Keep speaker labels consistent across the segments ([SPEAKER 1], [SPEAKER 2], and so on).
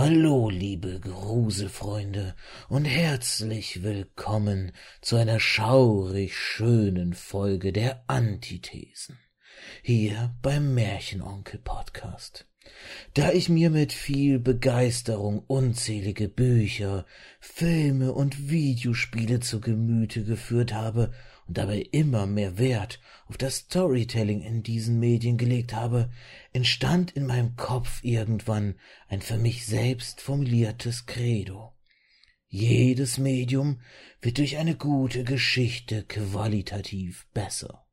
[SPEAKER 1] Hallo, liebe Gruselfreunde, und herzlich willkommen zu einer schaurig schönen Folge der Antithesen. Hier beim Märchenonkel Podcast. Da ich mir mit viel Begeisterung unzählige Bücher, Filme und Videospiele zu Gemüte geführt habe und dabei immer mehr Wert auf das Storytelling in diesen Medien gelegt habe, entstand in meinem Kopf irgendwann ein für mich selbst formuliertes Credo. Jedes Medium wird durch eine gute Geschichte qualitativ besser.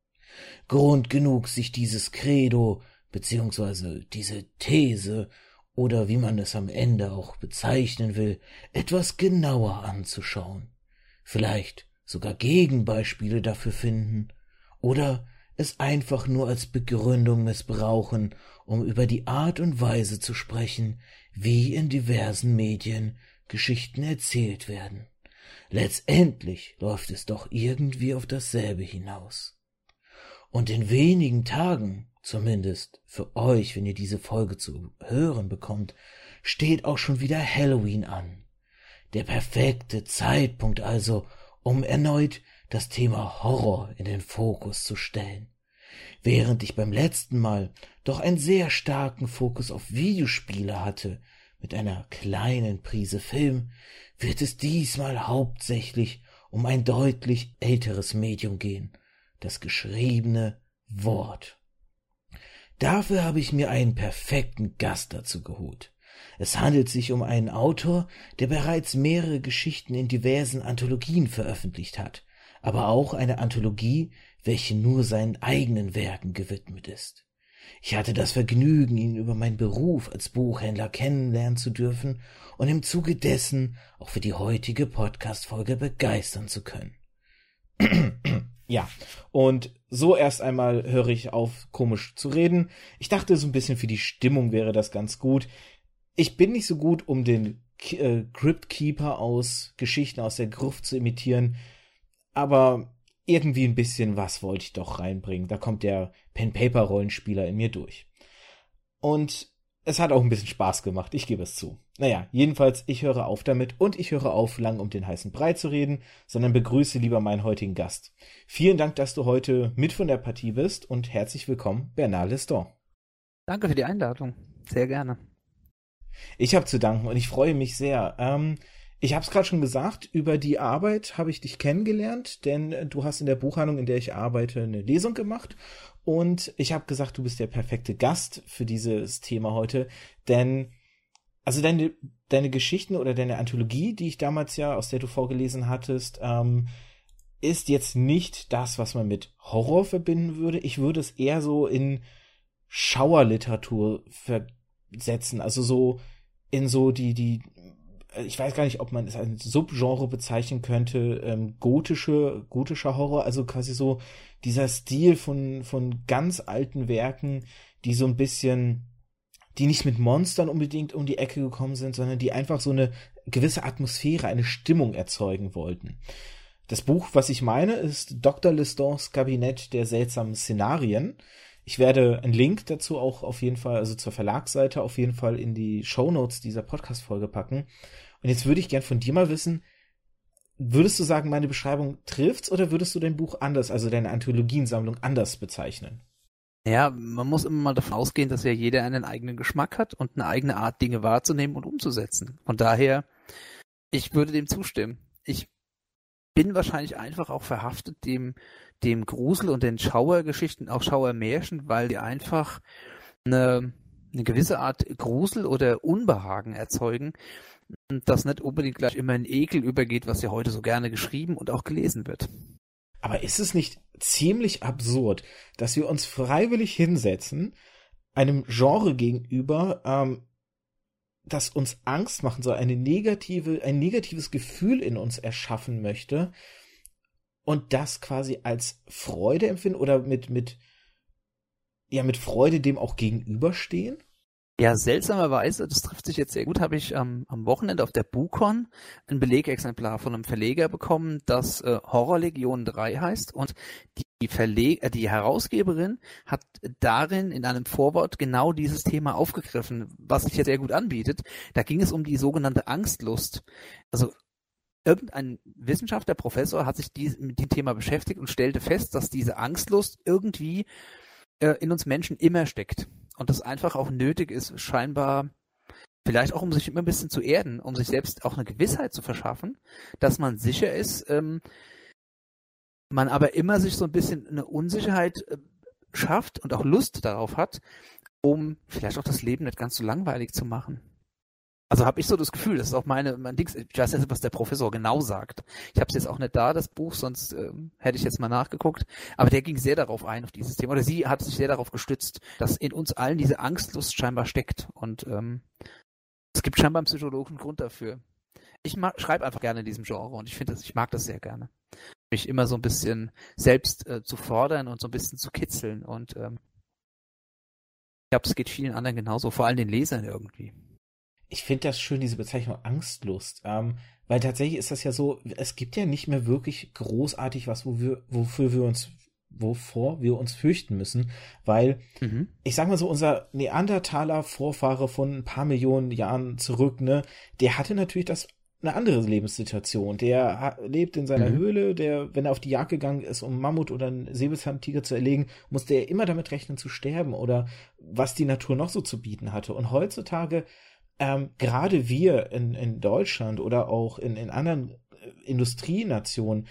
[SPEAKER 1] Grund genug, sich dieses Credo beziehungsweise diese These oder wie man es am Ende auch bezeichnen will, etwas genauer anzuschauen. Vielleicht sogar Gegenbeispiele dafür finden oder es einfach nur als Begründung missbrauchen, um über die Art und Weise zu sprechen, wie in diversen Medien Geschichten erzählt werden. Letztendlich läuft es doch irgendwie auf dasselbe hinaus. Und in wenigen Tagen, zumindest für euch, wenn ihr diese Folge zu hören bekommt, steht auch schon wieder Halloween an. Der perfekte Zeitpunkt also, um erneut das Thema Horror in den Fokus zu stellen. Während ich beim letzten Mal doch einen sehr starken Fokus auf Videospiele hatte, mit einer kleinen Prise Film, wird es diesmal hauptsächlich um ein deutlich älteres Medium gehen, das geschriebene Wort. Dafür habe ich mir einen perfekten Gast dazu geholt. Es handelt sich um einen Autor, der bereits mehrere Geschichten in diversen Anthologien veröffentlicht hat, aber auch eine Anthologie, welche nur seinen eigenen Werken gewidmet ist. Ich hatte das Vergnügen, ihn über meinen Beruf als Buchhändler kennenlernen zu dürfen und im Zuge dessen auch für die heutige Podcast-Folge begeistern zu können.
[SPEAKER 2] Ja, und so erst einmal höre ich auf, komisch zu reden. Ich dachte, so ein bisschen für die Stimmung wäre das ganz gut ich bin nicht so gut, um den äh, Crypt Keeper aus Geschichten aus der Gruft zu imitieren, aber irgendwie ein bisschen was wollte ich doch reinbringen. Da kommt der Pen-Paper-Rollenspieler in mir durch. Und es hat auch ein bisschen Spaß gemacht, ich gebe es zu. Naja, jedenfalls, ich höre auf damit und ich höre auf, lang um den heißen Brei zu reden, sondern begrüße lieber meinen heutigen Gast. Vielen Dank, dass du heute mit von der Partie bist und herzlich willkommen, Bernard Leston.
[SPEAKER 3] Danke für die Einladung. Sehr gerne.
[SPEAKER 2] Ich habe zu danken und ich freue mich sehr. Ähm, ich habe es gerade schon gesagt, über die Arbeit habe ich dich kennengelernt, denn du hast in der Buchhandlung, in der ich arbeite, eine Lesung gemacht. Und ich habe gesagt, du bist der perfekte Gast für dieses Thema heute, denn also deine, deine Geschichten oder deine Anthologie, die ich damals ja, aus der du vorgelesen hattest, ähm, ist jetzt nicht das, was man mit Horror verbinden würde. Ich würde es eher so in Schauerliteratur ver setzen. Also so in so die, die, ich weiß gar nicht, ob man es als Subgenre bezeichnen könnte, ähm, gotische, gotischer Horror, also quasi so dieser Stil von, von ganz alten Werken, die so ein bisschen, die nicht mit Monstern unbedingt um die Ecke gekommen sind, sondern die einfach so eine gewisse Atmosphäre, eine Stimmung erzeugen wollten. Das Buch, was ich meine, ist Dr. Listons Kabinett der seltsamen Szenarien. Ich werde einen Link dazu auch auf jeden Fall, also zur Verlagsseite auf jeden Fall in die Show Notes dieser Podcast-Folge packen. Und jetzt würde ich gern von dir mal wissen, würdest du sagen, meine Beschreibung trifft's oder würdest du dein Buch anders, also deine Anthologiensammlung anders bezeichnen?
[SPEAKER 3] Ja, man muss immer mal davon ausgehen, dass ja jeder einen eigenen Geschmack hat und eine eigene Art, Dinge wahrzunehmen und umzusetzen. Von daher, ich würde dem zustimmen. Ich bin wahrscheinlich einfach auch verhaftet dem dem Grusel und den Schauergeschichten, auch Schauermärchen, weil die einfach eine, eine gewisse Art Grusel oder Unbehagen erzeugen, das nicht unbedingt gleich immer in Ekel übergeht, was ja heute so gerne geschrieben und auch gelesen wird.
[SPEAKER 2] Aber ist es nicht ziemlich absurd, dass wir uns freiwillig hinsetzen, einem Genre gegenüber, ähm, das uns Angst machen soll, eine negative, ein negatives Gefühl in uns erschaffen möchte, und das quasi als Freude empfinden oder mit, mit, ja, mit Freude dem auch gegenüberstehen?
[SPEAKER 3] Ja, seltsamerweise, das trifft sich jetzt sehr gut, habe ich ähm, am Wochenende auf der Bukon ein Belegexemplar von einem Verleger bekommen, das äh, Horrorlegion 3 heißt und die, Verleg äh, die Herausgeberin hat darin in einem Vorwort genau dieses Thema aufgegriffen, was sich jetzt sehr gut anbietet. Da ging es um die sogenannte Angstlust. Also irgendein Wissenschaftler, Professor hat sich die, mit dem Thema beschäftigt und stellte fest, dass diese Angstlust irgendwie äh, in uns Menschen immer steckt und das einfach auch nötig ist, scheinbar vielleicht auch um sich immer ein bisschen zu erden, um sich selbst auch eine Gewissheit zu verschaffen, dass man sicher ist, ähm, man aber immer sich so ein bisschen eine Unsicherheit äh, schafft und auch Lust darauf hat, um vielleicht auch das Leben nicht ganz so langweilig zu machen. Also habe ich so das Gefühl, das ist auch meine, mein Ding, ich weiß jetzt, was der Professor genau sagt. Ich habe es jetzt auch nicht da, das Buch, sonst ähm, hätte ich jetzt mal nachgeguckt. Aber der ging sehr darauf ein, auf dieses Thema. Oder sie hat sich sehr darauf gestützt, dass in uns allen diese Angstlust scheinbar steckt. Und ähm, es gibt scheinbar einen psychologischen Grund dafür. Ich schreibe einfach gerne in diesem Genre und ich finde das, ich mag das sehr gerne. Mich immer so ein bisschen selbst äh, zu fordern und so ein bisschen zu kitzeln. Und ähm, ich glaube, es geht vielen anderen genauso, vor allem den Lesern irgendwie
[SPEAKER 2] ich finde das schön, diese Bezeichnung Angstlust. Ähm, weil tatsächlich ist das ja so, es gibt ja nicht mehr wirklich großartig was, wo wir, wofür wir uns, wovor wir uns fürchten müssen. Weil, mhm. ich sag mal so, unser Neandertaler Vorfahre von ein paar Millionen Jahren zurück, ne, der hatte natürlich das eine andere Lebenssituation. Der lebt in seiner mhm. Höhle, der, wenn er auf die Jagd gegangen ist, um Mammut oder einen Säbelzahntiger zu erlegen, musste er immer damit rechnen zu sterben oder was die Natur noch so zu bieten hatte. Und heutzutage ähm, gerade wir in, in Deutschland oder auch in, in anderen äh, Industrienationen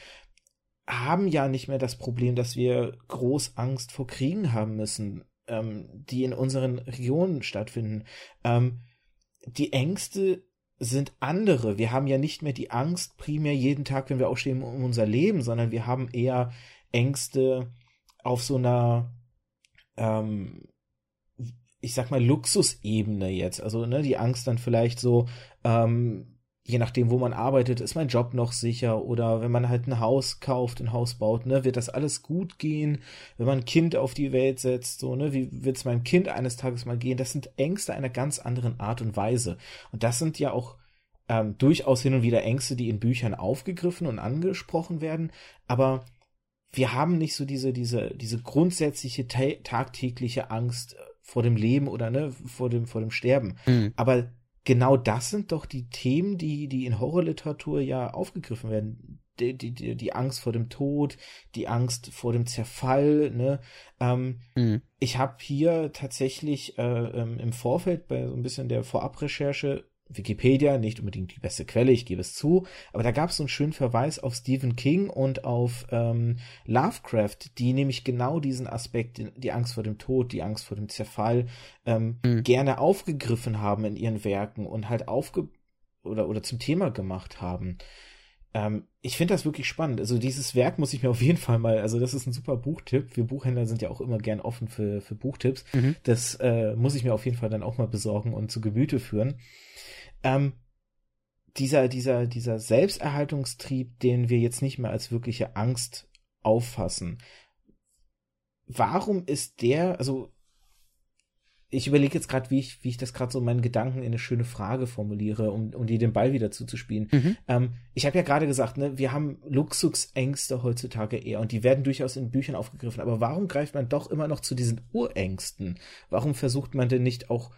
[SPEAKER 2] haben ja nicht mehr das Problem, dass wir groß Angst vor Kriegen haben müssen, ähm, die in unseren Regionen stattfinden. Ähm, die Ängste sind andere. Wir haben ja nicht mehr die Angst primär jeden Tag, wenn wir aufstehen, um unser Leben, sondern wir haben eher Ängste auf so einer ähm, ich sag mal, Luxusebene jetzt. Also, ne, die Angst dann vielleicht so, ähm, je nachdem, wo man arbeitet, ist mein Job noch sicher oder wenn man halt ein Haus kauft, ein Haus baut, ne, wird das alles gut gehen, wenn man ein Kind auf die Welt setzt, so, ne, wie wird es meinem Kind eines Tages mal gehen? Das sind Ängste einer ganz anderen Art und Weise. Und das sind ja auch ähm, durchaus hin und wieder Ängste, die in Büchern aufgegriffen und angesprochen werden, aber wir haben nicht so diese, diese, diese grundsätzliche tagtägliche Angst vor dem Leben oder ne, vor dem, vor dem Sterben. Mhm. Aber genau das sind doch die Themen, die, die in Horrorliteratur ja aufgegriffen werden. Die, die, die, Angst vor dem Tod, die Angst vor dem Zerfall, ne? Ähm, mhm. Ich habe hier tatsächlich äh, ähm, im Vorfeld bei so ein bisschen der Vorabrecherche Wikipedia, nicht unbedingt die beste Quelle, ich gebe es zu, aber da gab es so einen schönen Verweis auf Stephen King und auf ähm, Lovecraft, die nämlich genau diesen Aspekt, die Angst vor dem Tod, die Angst vor dem Zerfall, ähm, mhm. gerne aufgegriffen haben in ihren Werken und halt aufge oder, oder zum Thema gemacht haben. Ähm, ich finde das wirklich spannend. Also dieses Werk muss ich mir auf jeden Fall mal, also das ist ein super Buchtipp. Wir Buchhändler sind ja auch immer gern offen für, für Buchtipps. Mhm. Das äh, muss ich mir auf jeden Fall dann auch mal besorgen und zu Gemüte führen ähm, dieser, dieser, dieser Selbsterhaltungstrieb, den wir jetzt nicht mehr als wirkliche Angst auffassen, warum ist der, also ich überlege jetzt gerade, wie ich, wie ich das gerade so meinen Gedanken in eine schöne Frage formuliere, um, um dir den Ball wieder zuzuspielen. Mhm. Ähm, ich habe ja gerade gesagt, ne, wir haben Luxusängste heutzutage eher und die werden durchaus in Büchern aufgegriffen. Aber warum greift man doch immer noch zu diesen Urängsten? Warum versucht man denn nicht auch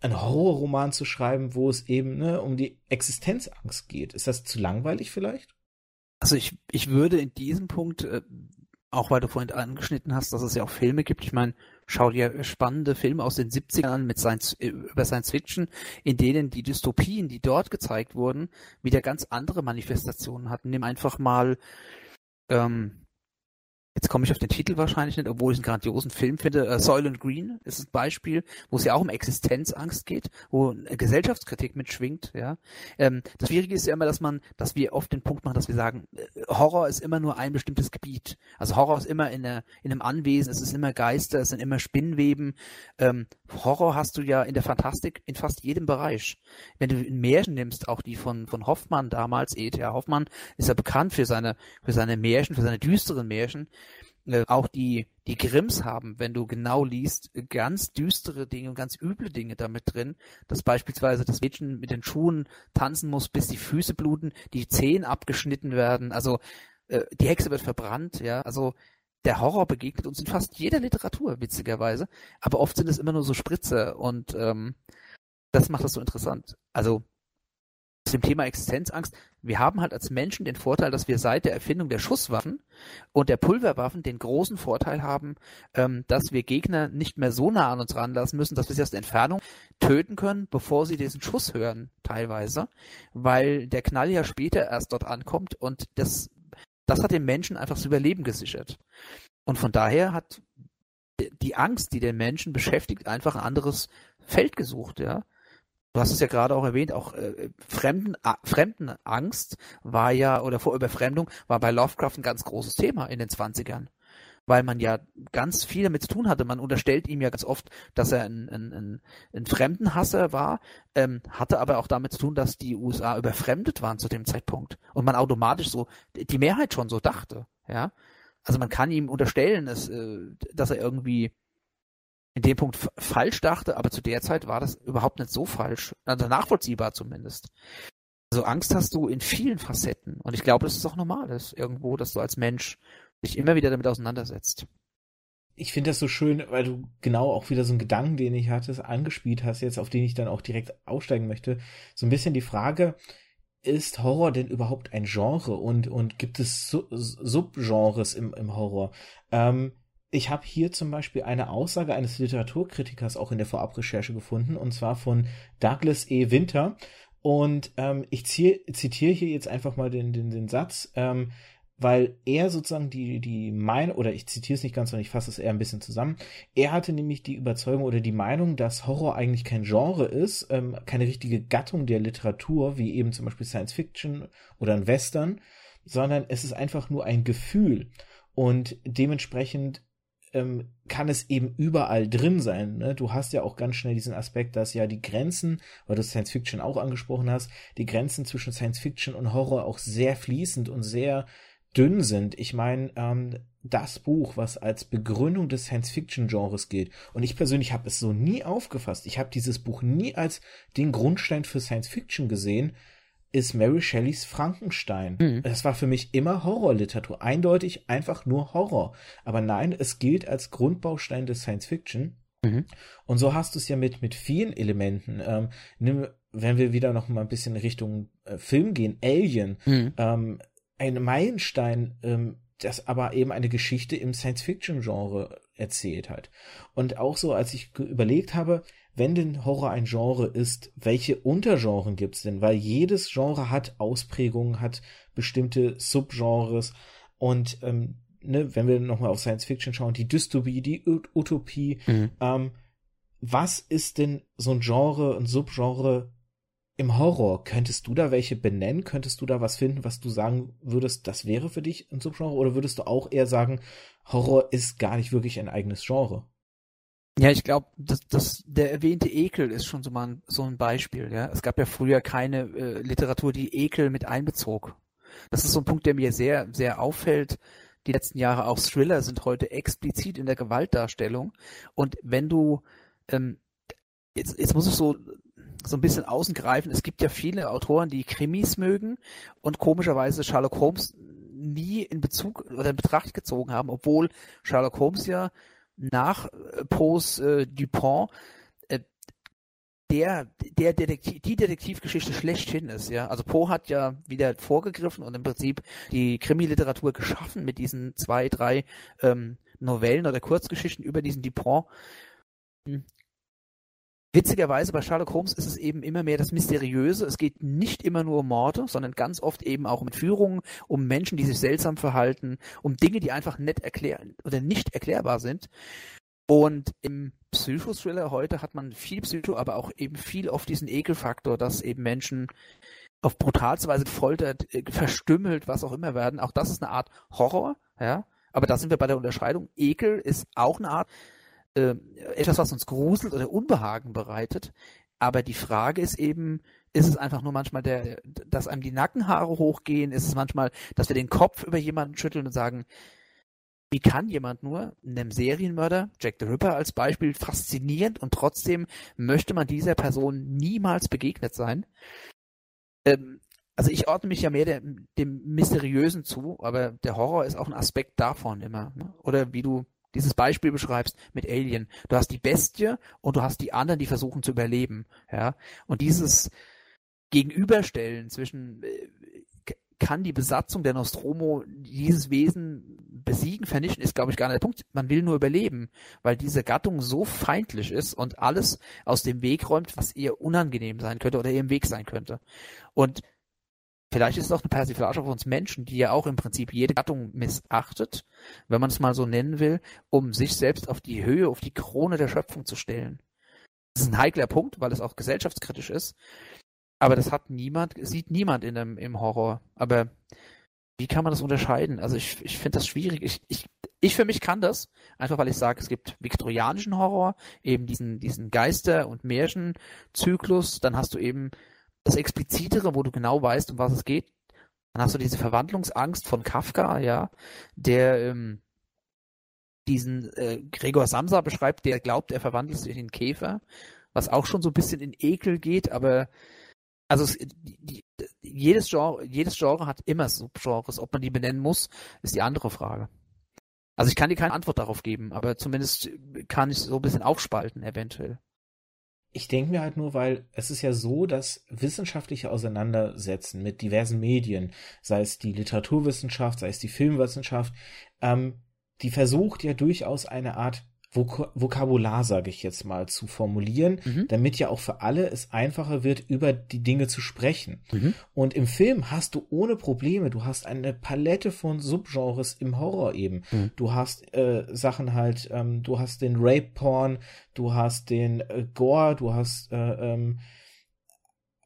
[SPEAKER 2] einen Horrorroman zu schreiben, wo es eben ne, um die Existenzangst geht. Ist das zu langweilig vielleicht?
[SPEAKER 3] Also ich, ich würde in diesem Punkt, äh, auch weil du vorhin angeschnitten hast, dass es ja auch Filme gibt, ich meine, schau dir spannende Filme aus den 70ern an mit Science, äh, über Science Fiction, in denen die Dystopien, die dort gezeigt wurden, wieder ganz andere Manifestationen hatten. Nimm einfach mal ähm, Jetzt komme ich auf den Titel wahrscheinlich nicht, obwohl ich einen grandiosen Film finde. Äh, Soylent Green ist ein Beispiel, wo es ja auch um Existenzangst geht, wo Gesellschaftskritik mitschwingt. Ja, ähm, das Schwierige ist ja immer, dass man, dass wir oft den Punkt machen, dass wir sagen, äh, Horror ist immer nur ein bestimmtes Gebiet. Also Horror ist immer in, einer, in einem Anwesen, es ist immer Geister, es sind immer Spinnweben. Ähm, Horror hast du ja in der Fantastik in fast jedem Bereich. Wenn du ein Märchen nimmst, auch die von von Hoffmann damals, E.T.A. Hoffmann, ist ja bekannt für seine für seine Märchen, für seine düsteren Märchen äh, auch die, die Grimms haben, wenn du genau liest, ganz düstere Dinge und ganz üble Dinge damit drin, dass beispielsweise das Mädchen mit den Schuhen tanzen muss, bis die Füße bluten, die Zehen abgeschnitten werden, also äh, die Hexe wird verbrannt, ja, also der Horror begegnet uns in fast jeder Literatur, witzigerweise, aber oft sind es immer nur so Spritze und ähm, das macht das so interessant. Also dem Thema Existenzangst, wir haben halt als Menschen den Vorteil, dass wir seit der Erfindung der Schusswaffen und der Pulverwaffen den großen Vorteil haben, ähm, dass wir Gegner nicht mehr so nah an uns ranlassen müssen, dass wir sie aus der Entfernung töten können, bevor sie diesen Schuss hören, teilweise, weil der Knall ja später erst dort ankommt und das, das hat den Menschen einfach das Überleben gesichert. Und von daher hat die Angst, die den Menschen beschäftigt, einfach ein anderes Feld gesucht, ja. Du hast es ja gerade auch erwähnt, auch äh, Fremden, äh, Fremdenangst war ja, oder vor Überfremdung war bei Lovecraft ein ganz großes Thema in den 20ern. Weil man ja ganz viel damit zu tun hatte. Man unterstellt ihm ja ganz oft, dass er ein, ein, ein, ein Fremdenhasser war, ähm, hatte aber auch damit zu tun, dass die USA überfremdet waren zu dem Zeitpunkt. Und man automatisch so, die Mehrheit schon so dachte, ja. Also man kann ihm unterstellen, dass, äh, dass er irgendwie in dem Punkt falsch dachte, aber zu der Zeit war das überhaupt nicht so falsch, also nachvollziehbar zumindest. Also Angst hast du in vielen Facetten und ich glaube, das ist auch normal ist irgendwo, dass du als Mensch dich immer wieder damit auseinandersetzt.
[SPEAKER 2] Ich finde das so schön, weil du genau auch wieder so einen Gedanken, den ich hatte, angespielt hast, jetzt auf den ich dann auch direkt aussteigen möchte. So ein bisschen die Frage, ist Horror denn überhaupt ein Genre und, und gibt es Subgenres im, im Horror? Ähm, ich habe hier zum Beispiel eine Aussage eines Literaturkritikers auch in der Vorabrecherche gefunden, und zwar von Douglas E. Winter. Und ähm, ich zitiere hier jetzt einfach mal den, den, den Satz, ähm, weil er sozusagen die, die Meinung, oder ich zitiere es nicht ganz, sondern ich fasse es eher ein bisschen zusammen. Er hatte nämlich die Überzeugung oder die Meinung, dass Horror eigentlich kein Genre ist, ähm, keine richtige Gattung der Literatur, wie eben zum Beispiel Science Fiction oder ein Western, sondern es ist einfach nur ein Gefühl. Und dementsprechend ähm, kann es eben überall drin sein. Ne? Du hast ja auch ganz schnell diesen Aspekt, dass ja die Grenzen, weil du Science Fiction auch angesprochen hast, die Grenzen zwischen Science Fiction und Horror auch sehr fließend und sehr dünn sind. Ich meine, ähm, das Buch, was als Begründung des Science-Fiction-Genres gilt, und ich persönlich habe es so nie aufgefasst, ich habe dieses Buch nie als den Grundstein für Science-Fiction gesehen, ist Mary Shelleys Frankenstein. Mhm. Das war für mich immer Horrorliteratur. Eindeutig einfach nur Horror. Aber nein, es gilt als Grundbaustein des Science Fiction. Mhm. Und so hast du es ja mit, mit vielen Elementen. Ähm, nimm, wenn wir wieder noch mal ein bisschen Richtung äh, Film gehen, Alien, mhm. ähm, ein Meilenstein, ähm, das aber eben eine Geschichte im Science-Fiction-Genre erzählt hat. Und auch so, als ich überlegt habe, wenn denn Horror ein Genre ist, welche Untergenren gibt's denn? Weil jedes Genre hat Ausprägungen, hat bestimmte Subgenres und ähm, ne, wenn wir nochmal auf Science Fiction schauen, die Dystopie, die Utopie, mhm. ähm, was ist denn so ein Genre, ein Subgenre im Horror? Könntest du da welche benennen? Könntest du da was finden, was du sagen würdest, das wäre für dich ein Subgenre? Oder würdest du auch eher sagen, Horror ist gar nicht wirklich ein eigenes Genre?
[SPEAKER 3] Ja, ich glaube, das, das, der erwähnte Ekel ist schon so mal ein, so ein Beispiel. Ja, es gab ja früher keine äh, Literatur, die Ekel mit einbezog. Das ist so ein Punkt, der mir sehr, sehr auffällt. Die letzten Jahre auch Thriller sind heute explizit in der Gewaltdarstellung. Und wenn du ähm, jetzt, jetzt muss ich so so ein bisschen außen greifen. Es gibt ja viele Autoren, die Krimis mögen und komischerweise Sherlock Holmes nie in Bezug oder in Betracht gezogen haben, obwohl Sherlock Holmes ja nach äh, Poes äh, Dupont äh, der, der Detektiv, die Detektivgeschichte schlechthin ist, ja. Also Poe hat ja wieder vorgegriffen und im Prinzip die Krimi-Literatur geschaffen mit diesen zwei, drei ähm, Novellen oder Kurzgeschichten über diesen Dupont. Witzigerweise bei Sherlock Holmes ist es eben immer mehr das Mysteriöse. Es geht nicht immer nur um Morde, sondern ganz oft eben auch um Führungen, um Menschen, die sich seltsam verhalten, um Dinge, die einfach nicht erklären oder nicht erklärbar sind. Und im Psychothriller heute hat man viel Psycho, aber auch eben viel auf diesen Ekelfaktor, dass eben Menschen auf brutalste Weise gefoltert, äh, verstümmelt, was auch immer werden. Auch das ist eine Art Horror, ja. Aber da sind wir bei der Unterscheidung. Ekel ist auch eine Art äh, etwas, was uns gruselt oder Unbehagen bereitet. Aber die Frage ist eben, ist es einfach nur manchmal der, dass einem die Nackenhaare hochgehen? Ist es manchmal, dass wir den Kopf über jemanden schütteln und sagen, wie kann jemand nur einem Serienmörder, Jack the Ripper als Beispiel, faszinierend und trotzdem möchte man dieser Person niemals begegnet sein? Ähm, also ich ordne mich ja mehr der, dem Mysteriösen zu, aber der Horror ist auch ein Aspekt davon immer. Ne? Oder wie du dieses Beispiel beschreibst mit Alien. Du hast die Bestie und du hast die anderen, die versuchen zu überleben. Ja, und dieses Gegenüberstellen zwischen äh, kann die Besatzung der Nostromo dieses Wesen besiegen, vernichten, ist, glaube ich, gar nicht der Punkt. Man will nur überleben, weil diese Gattung so feindlich ist und alles aus dem Weg räumt, was ihr unangenehm sein könnte oder ihr im Weg sein könnte. Und vielleicht ist es auch eine Persiflage auf uns Menschen, die ja auch im Prinzip jede Gattung missachtet, wenn man es mal so nennen will, um sich selbst auf die Höhe, auf die Krone der Schöpfung zu stellen. Das ist ein heikler Punkt, weil es auch gesellschaftskritisch ist. Aber das hat niemand, sieht niemand in dem, im Horror. Aber wie kann man das unterscheiden? Also ich, ich finde das schwierig. Ich, ich, ich für mich kann das, einfach weil ich sage, es gibt viktorianischen Horror, eben diesen, diesen Geister- und Märchenzyklus, dann hast du eben das Explizitere, wo du genau weißt, um was es geht. Dann hast du diese Verwandlungsangst von Kafka, ja, der ähm, diesen äh, Gregor Samsa beschreibt, der glaubt, er verwandelt sich in Käfer, was auch schon so ein bisschen in Ekel geht, aber also es, die, jedes Genre, jedes Genre hat immer Subgenres. Ob man die benennen muss, ist die andere Frage. Also ich kann dir keine Antwort darauf geben, aber zumindest kann ich so ein bisschen aufspalten, eventuell.
[SPEAKER 2] Ich denke mir halt nur, weil es ist ja so, dass wissenschaftliche Auseinandersetzen mit diversen Medien, sei es die Literaturwissenschaft, sei es die Filmwissenschaft, ähm, die versucht ja durchaus eine Art Vok Vokabular, sage ich jetzt mal, zu formulieren, mhm. damit ja auch für alle es einfacher wird, über die Dinge zu sprechen. Mhm. Und im Film hast du ohne Probleme, du hast eine Palette von Subgenres im Horror eben. Mhm. Du hast äh, Sachen halt, ähm, du hast den Rape-Porn, du hast den äh, Gore, du hast äh, ähm,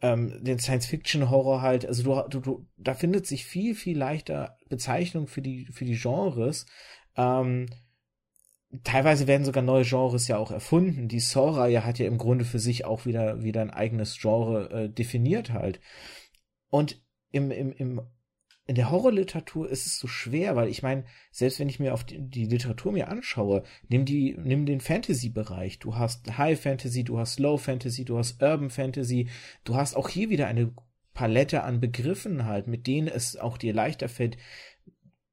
[SPEAKER 2] ähm, den Science-Fiction-Horror halt. Also du, du, du, da findet sich viel, viel leichter Bezeichnung für die, für die Genres. Ähm, teilweise werden sogar neue Genres ja auch erfunden. Die Saw-Reihe hat ja im Grunde für sich auch wieder, wieder ein eigenes Genre äh, definiert halt. Und im, im, im, in der Horrorliteratur ist es so schwer, weil ich meine, selbst wenn ich mir auf die, die Literatur mir anschaue, nimm die, nimm den Fantasy-Bereich. Du hast High Fantasy, du hast Low Fantasy, du hast Urban Fantasy, du hast auch hier wieder eine Palette an Begriffen halt, mit denen es auch dir leichter fällt,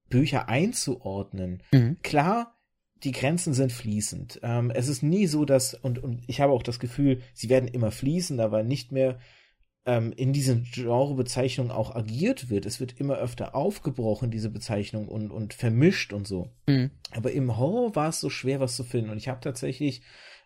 [SPEAKER 2] Bücher einzuordnen. Mhm. Klar, die Grenzen sind fließend. Ähm, es ist nie so, dass, und, und ich habe auch das Gefühl, sie werden immer fließend, aber nicht mehr ähm, in diesen Genrebezeichnungen auch agiert wird. Es wird immer öfter aufgebrochen, diese Bezeichnung, und, und vermischt und so. Mhm. Aber im Horror war es so schwer, was zu finden. Und ich habe tatsächlich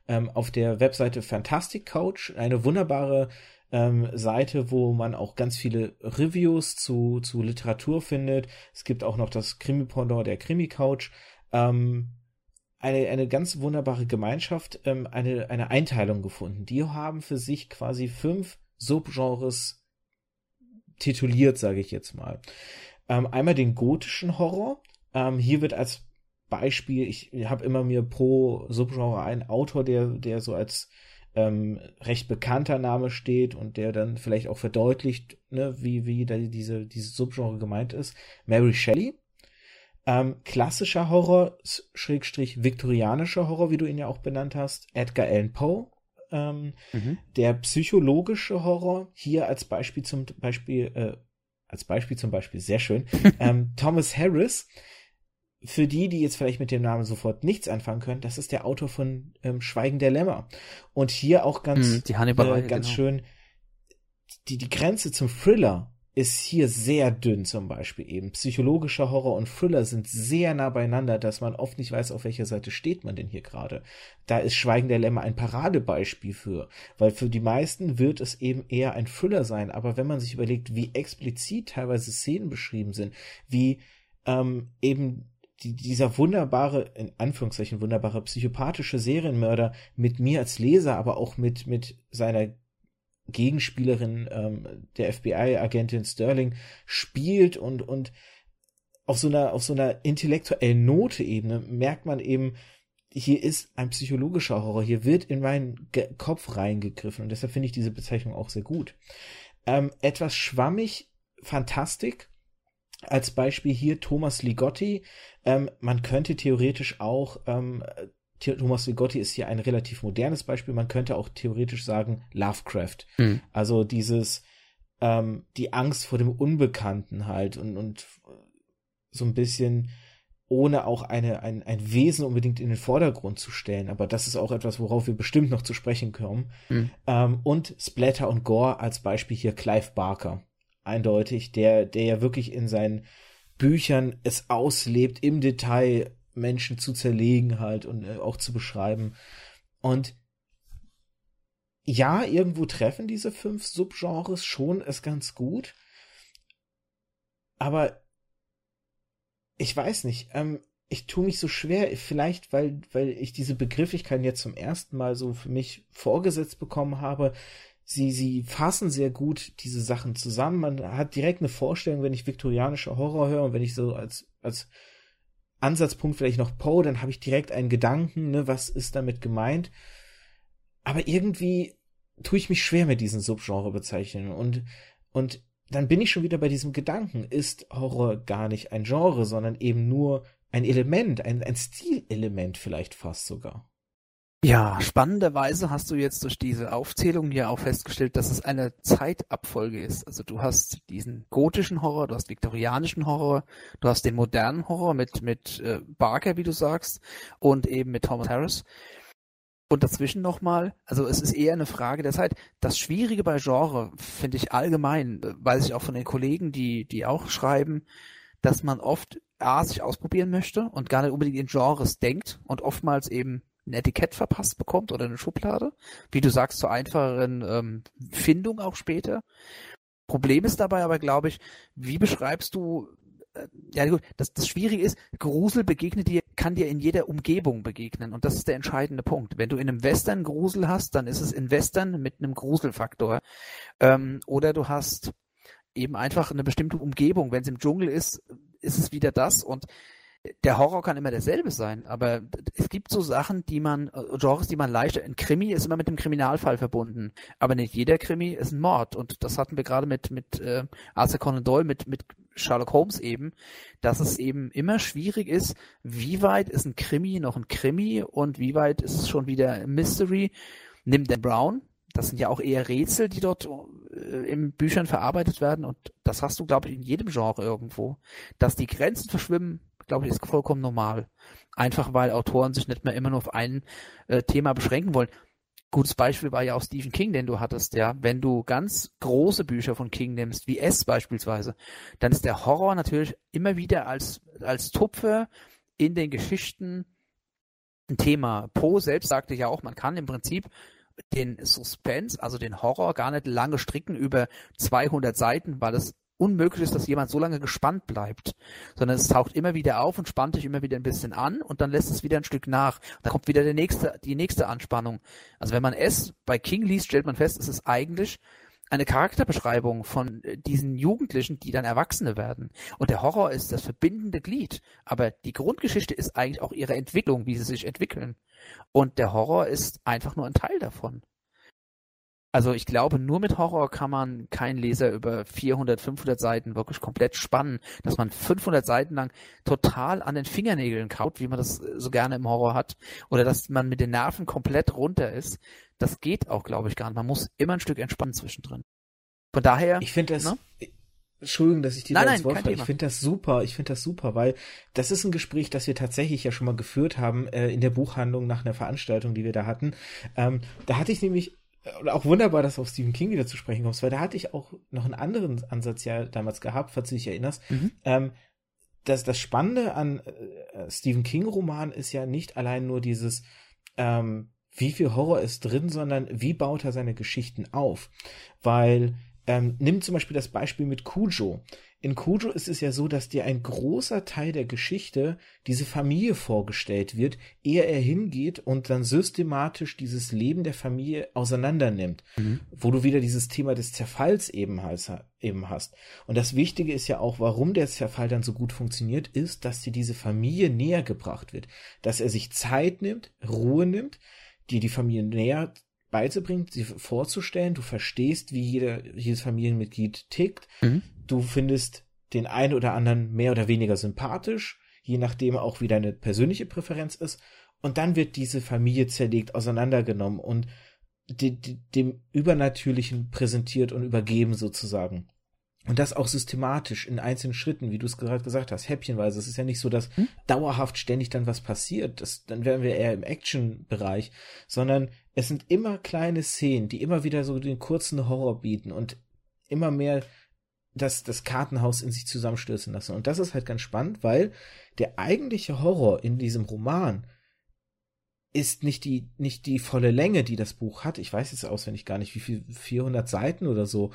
[SPEAKER 2] ähm, auf der Webseite Fantastic Coach eine wunderbare ähm, Seite, wo man auch ganz viele Reviews zu, zu Literatur findet. Es gibt auch noch das Krimi-Pendant der Krimi-Couch. Ähm, eine, eine ganz wunderbare Gemeinschaft, ähm, eine, eine Einteilung gefunden. Die haben für sich quasi fünf Subgenres tituliert, sage ich jetzt mal. Ähm, einmal den gotischen Horror. Ähm, hier wird als Beispiel, ich habe immer mir pro Subgenre einen Autor, der, der so als ähm, recht bekannter Name steht und der dann vielleicht auch verdeutlicht, ne, wie, wie da diese, diese Subgenre gemeint ist. Mary Shelley ähm, klassischer Horror, Schrägstrich viktorianischer Horror, wie du ihn ja auch benannt hast, Edgar Allan Poe. Ähm, mhm. Der psychologische Horror, hier als Beispiel zum Beispiel, äh, als Beispiel zum Beispiel, sehr schön, ähm, Thomas Harris. Für die, die jetzt vielleicht mit dem Namen sofort nichts anfangen können, das ist der Autor von ähm, Schweigen der Lämmer. Und hier auch ganz, mhm,
[SPEAKER 3] die
[SPEAKER 2] äh, ganz genau. schön die, die Grenze zum Thriller ist hier sehr dünn zum Beispiel eben. Psychologischer Horror und Thriller sind sehr nah beieinander, dass man oft nicht weiß, auf welcher Seite steht man denn hier gerade. Da ist Schweigen der Lämmer ein Paradebeispiel für, weil für die meisten wird es eben eher ein Thriller sein, aber wenn man sich überlegt, wie explizit teilweise Szenen beschrieben sind, wie ähm, eben die, dieser wunderbare, in Anführungszeichen wunderbare psychopathische Serienmörder mit mir als Leser, aber auch mit, mit seiner Gegenspielerin ähm, der FBI-Agentin Sterling spielt und, und auf so einer, auf so einer intellektuellen Note-Ebene merkt man eben, hier ist ein psychologischer Horror, hier wird in meinen Ge Kopf reingegriffen und deshalb finde ich diese Bezeichnung auch sehr gut. Ähm, etwas schwammig, Fantastik als Beispiel hier Thomas Ligotti. Ähm, man könnte theoretisch auch, ähm, Thomas Ligotti ist hier ein relativ modernes Beispiel, man könnte auch theoretisch sagen Lovecraft. Mhm. Also dieses, ähm, die Angst vor dem Unbekannten halt und, und so ein bisschen ohne auch eine, ein, ein Wesen unbedingt in den Vordergrund zu stellen. Aber das ist auch etwas, worauf wir bestimmt noch zu sprechen kommen. Mhm. Ähm, und Splatter und Gore als Beispiel hier Clive Barker. Eindeutig, der, der ja wirklich in seinen Büchern es auslebt, im Detail Menschen zu zerlegen halt und äh, auch zu beschreiben. Und ja, irgendwo treffen diese fünf Subgenres schon es ganz gut. Aber ich weiß nicht, ähm, ich tue mich so schwer, vielleicht weil, weil ich diese Begrifflichkeiten jetzt zum ersten Mal so für mich vorgesetzt bekommen habe. Sie, sie fassen sehr gut diese Sachen zusammen. Man hat direkt eine Vorstellung, wenn ich viktorianischer Horror höre und wenn ich so als, als Ansatzpunkt vielleicht noch Poe, dann habe ich direkt einen Gedanken, ne, was ist damit gemeint. Aber irgendwie tue ich mich schwer mit diesen Subgenre-Bezeichnungen und, und dann bin ich schon wieder bei diesem Gedanken, ist Horror gar nicht ein Genre, sondern eben nur ein Element, ein, ein Stilelement vielleicht fast sogar.
[SPEAKER 3] Ja, spannenderweise hast du jetzt durch diese Aufzählung ja auch festgestellt, dass es eine Zeitabfolge ist. Also du hast diesen gotischen Horror, du hast viktorianischen Horror, du hast den modernen Horror mit, mit äh, Barker, wie du sagst, und eben mit Thomas Harris. Und dazwischen nochmal, also es ist eher eine Frage der Zeit. Das Schwierige bei Genre finde ich allgemein, äh, weiß ich auch von den Kollegen, die, die auch schreiben, dass man oft A, sich ausprobieren möchte und gar nicht unbedingt in Genres denkt und oftmals eben ein Etikett verpasst bekommt oder eine Schublade. Wie du sagst, zur einfacheren ähm, Findung auch später. Problem ist dabei aber, glaube ich, wie beschreibst du, äh, ja gut, das, das Schwierige ist, Grusel begegnet dir, kann dir in jeder Umgebung begegnen und das ist der entscheidende Punkt. Wenn du in einem Western Grusel hast, dann ist es in Western mit einem Gruselfaktor. Ähm, oder du hast eben einfach eine bestimmte Umgebung. Wenn es im Dschungel ist, ist es wieder das und der Horror kann immer derselbe sein, aber es gibt so Sachen, die man, äh, Genres, die man leichter, ein Krimi ist immer mit einem Kriminalfall verbunden, aber nicht jeder Krimi ist ein Mord. Und das hatten wir gerade mit, mit äh, Arthur Conan Doyle, mit, mit Sherlock Holmes eben, dass es eben immer schwierig ist, wie weit ist ein Krimi noch ein Krimi und wie weit ist es schon wieder ein Mystery. Nimm Dan Brown, das sind ja auch eher Rätsel, die dort äh, in Büchern verarbeitet werden. Und das hast du, glaube ich, in jedem Genre irgendwo, dass die Grenzen verschwimmen, glaube ich, ist vollkommen normal. Einfach weil Autoren sich nicht mehr immer nur auf ein äh, Thema beschränken wollen. Gutes Beispiel war ja auch Stephen King, den du hattest, ja. Wenn du ganz große Bücher von King nimmst, wie S beispielsweise, dann ist der Horror natürlich immer wieder als, als Tupfer in den Geschichten ein Thema. Poe selbst sagte ja auch, man kann im Prinzip den Suspense, also den Horror, gar nicht lange stricken über 200 Seiten, weil es unmöglich ist, dass jemand so lange gespannt bleibt, sondern es taucht immer wieder auf und spannt dich immer wieder ein bisschen an und dann lässt es wieder ein Stück nach. Dann kommt wieder der nächste, die nächste Anspannung. Also wenn man es bei King liest, stellt man fest, es ist eigentlich eine Charakterbeschreibung von äh, diesen Jugendlichen, die dann Erwachsene werden. Und der Horror ist das verbindende Glied. Aber die Grundgeschichte ist eigentlich auch ihre Entwicklung, wie sie sich entwickeln. Und der Horror ist einfach nur ein Teil davon. Also ich glaube, nur mit Horror kann man keinen Leser über 400, 500 Seiten wirklich komplett spannen, dass man 500 Seiten lang total an den Fingernägeln kaut, wie man das so gerne im Horror hat, oder dass man mit den Nerven komplett runter ist. Das geht auch, glaube ich, gar nicht. Man muss immer ein Stück entspannen zwischendrin. Von daher.
[SPEAKER 2] Ich finde das. Ne? Entschuldigung, dass ich dir
[SPEAKER 3] nein,
[SPEAKER 2] da
[SPEAKER 3] ins Wort.
[SPEAKER 2] Ich finde das super. Ich finde das super, weil das ist ein Gespräch, das wir tatsächlich ja schon mal geführt haben äh, in der Buchhandlung nach einer Veranstaltung, die wir da hatten. Ähm, da hatte ich nämlich und auch wunderbar, dass du auf Stephen King wieder zu sprechen kommst, weil da hatte ich auch noch einen anderen Ansatz ja damals gehabt, falls du dich erinnerst. Mhm. Ähm, das, das Spannende an äh, Stephen King-Roman ist ja nicht allein nur dieses, ähm, wie viel Horror ist drin, sondern wie baut er seine Geschichten auf. Weil, ähm, nimm zum Beispiel das Beispiel mit Cujo in Kujo ist es ja so, dass dir ein großer Teil der Geschichte diese Familie vorgestellt wird, ehe er hingeht und dann systematisch dieses Leben der Familie auseinandernimmt, mhm. wo du wieder dieses Thema des Zerfalls eben hast, eben hast. Und das Wichtige ist ja auch, warum der Zerfall dann so gut funktioniert, ist, dass dir diese Familie näher gebracht wird, dass er sich Zeit nimmt, Ruhe nimmt, dir die Familie näher beizubringen, sie vorzustellen, du verstehst, wie jeder, jedes Familienmitglied tickt, mhm. Du findest den einen oder anderen mehr oder weniger sympathisch, je nachdem auch wie deine persönliche Präferenz ist. Und dann wird diese Familie zerlegt, auseinandergenommen und die, die, dem Übernatürlichen präsentiert und übergeben sozusagen. Und das auch systematisch in einzelnen Schritten, wie du es gerade gesagt hast, häppchenweise. Es ist ja nicht so, dass hm? dauerhaft ständig dann was passiert. Das, dann wären wir eher im Action-Bereich, sondern es sind immer kleine Szenen, die immer wieder so den kurzen Horror bieten und immer mehr das, das Kartenhaus in sich zusammenstürzen lassen. Und das ist halt ganz spannend, weil der eigentliche Horror in diesem Roman ist nicht die, nicht die volle Länge, die das Buch hat. Ich weiß jetzt auswendig gar nicht, wie viel, 400 Seiten oder so.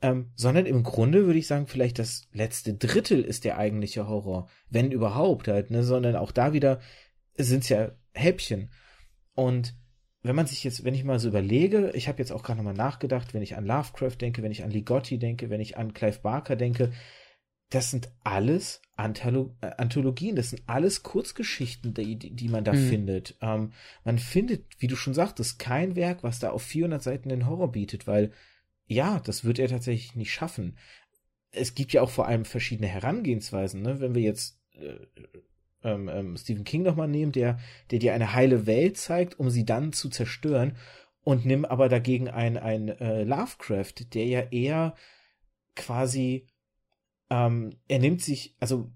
[SPEAKER 2] Ähm, sondern im Grunde würde ich sagen, vielleicht das letzte Drittel ist der eigentliche Horror. Wenn überhaupt halt, ne, sondern auch da wieder sind's ja Häppchen. Und wenn man sich jetzt, wenn ich mal so überlege, ich habe jetzt auch gerade nochmal nachgedacht, wenn ich an Lovecraft denke, wenn ich an Ligotti denke, wenn ich an Clive Barker denke, das sind alles Antholo äh, Anthologien, das sind alles Kurzgeschichten, die, die man da mhm. findet. Ähm, man findet, wie du schon sagtest, kein Werk, was da auf 400 Seiten den Horror bietet, weil ja, das wird er tatsächlich nicht schaffen. Es gibt ja auch vor allem verschiedene Herangehensweisen, ne? wenn wir jetzt äh, ähm, ähm, Stephen King nochmal nehmen, der, der dir eine heile Welt zeigt, um sie dann zu zerstören und nimm aber dagegen ein, ein äh, Lovecraft, der ja eher quasi ähm, er nimmt sich, also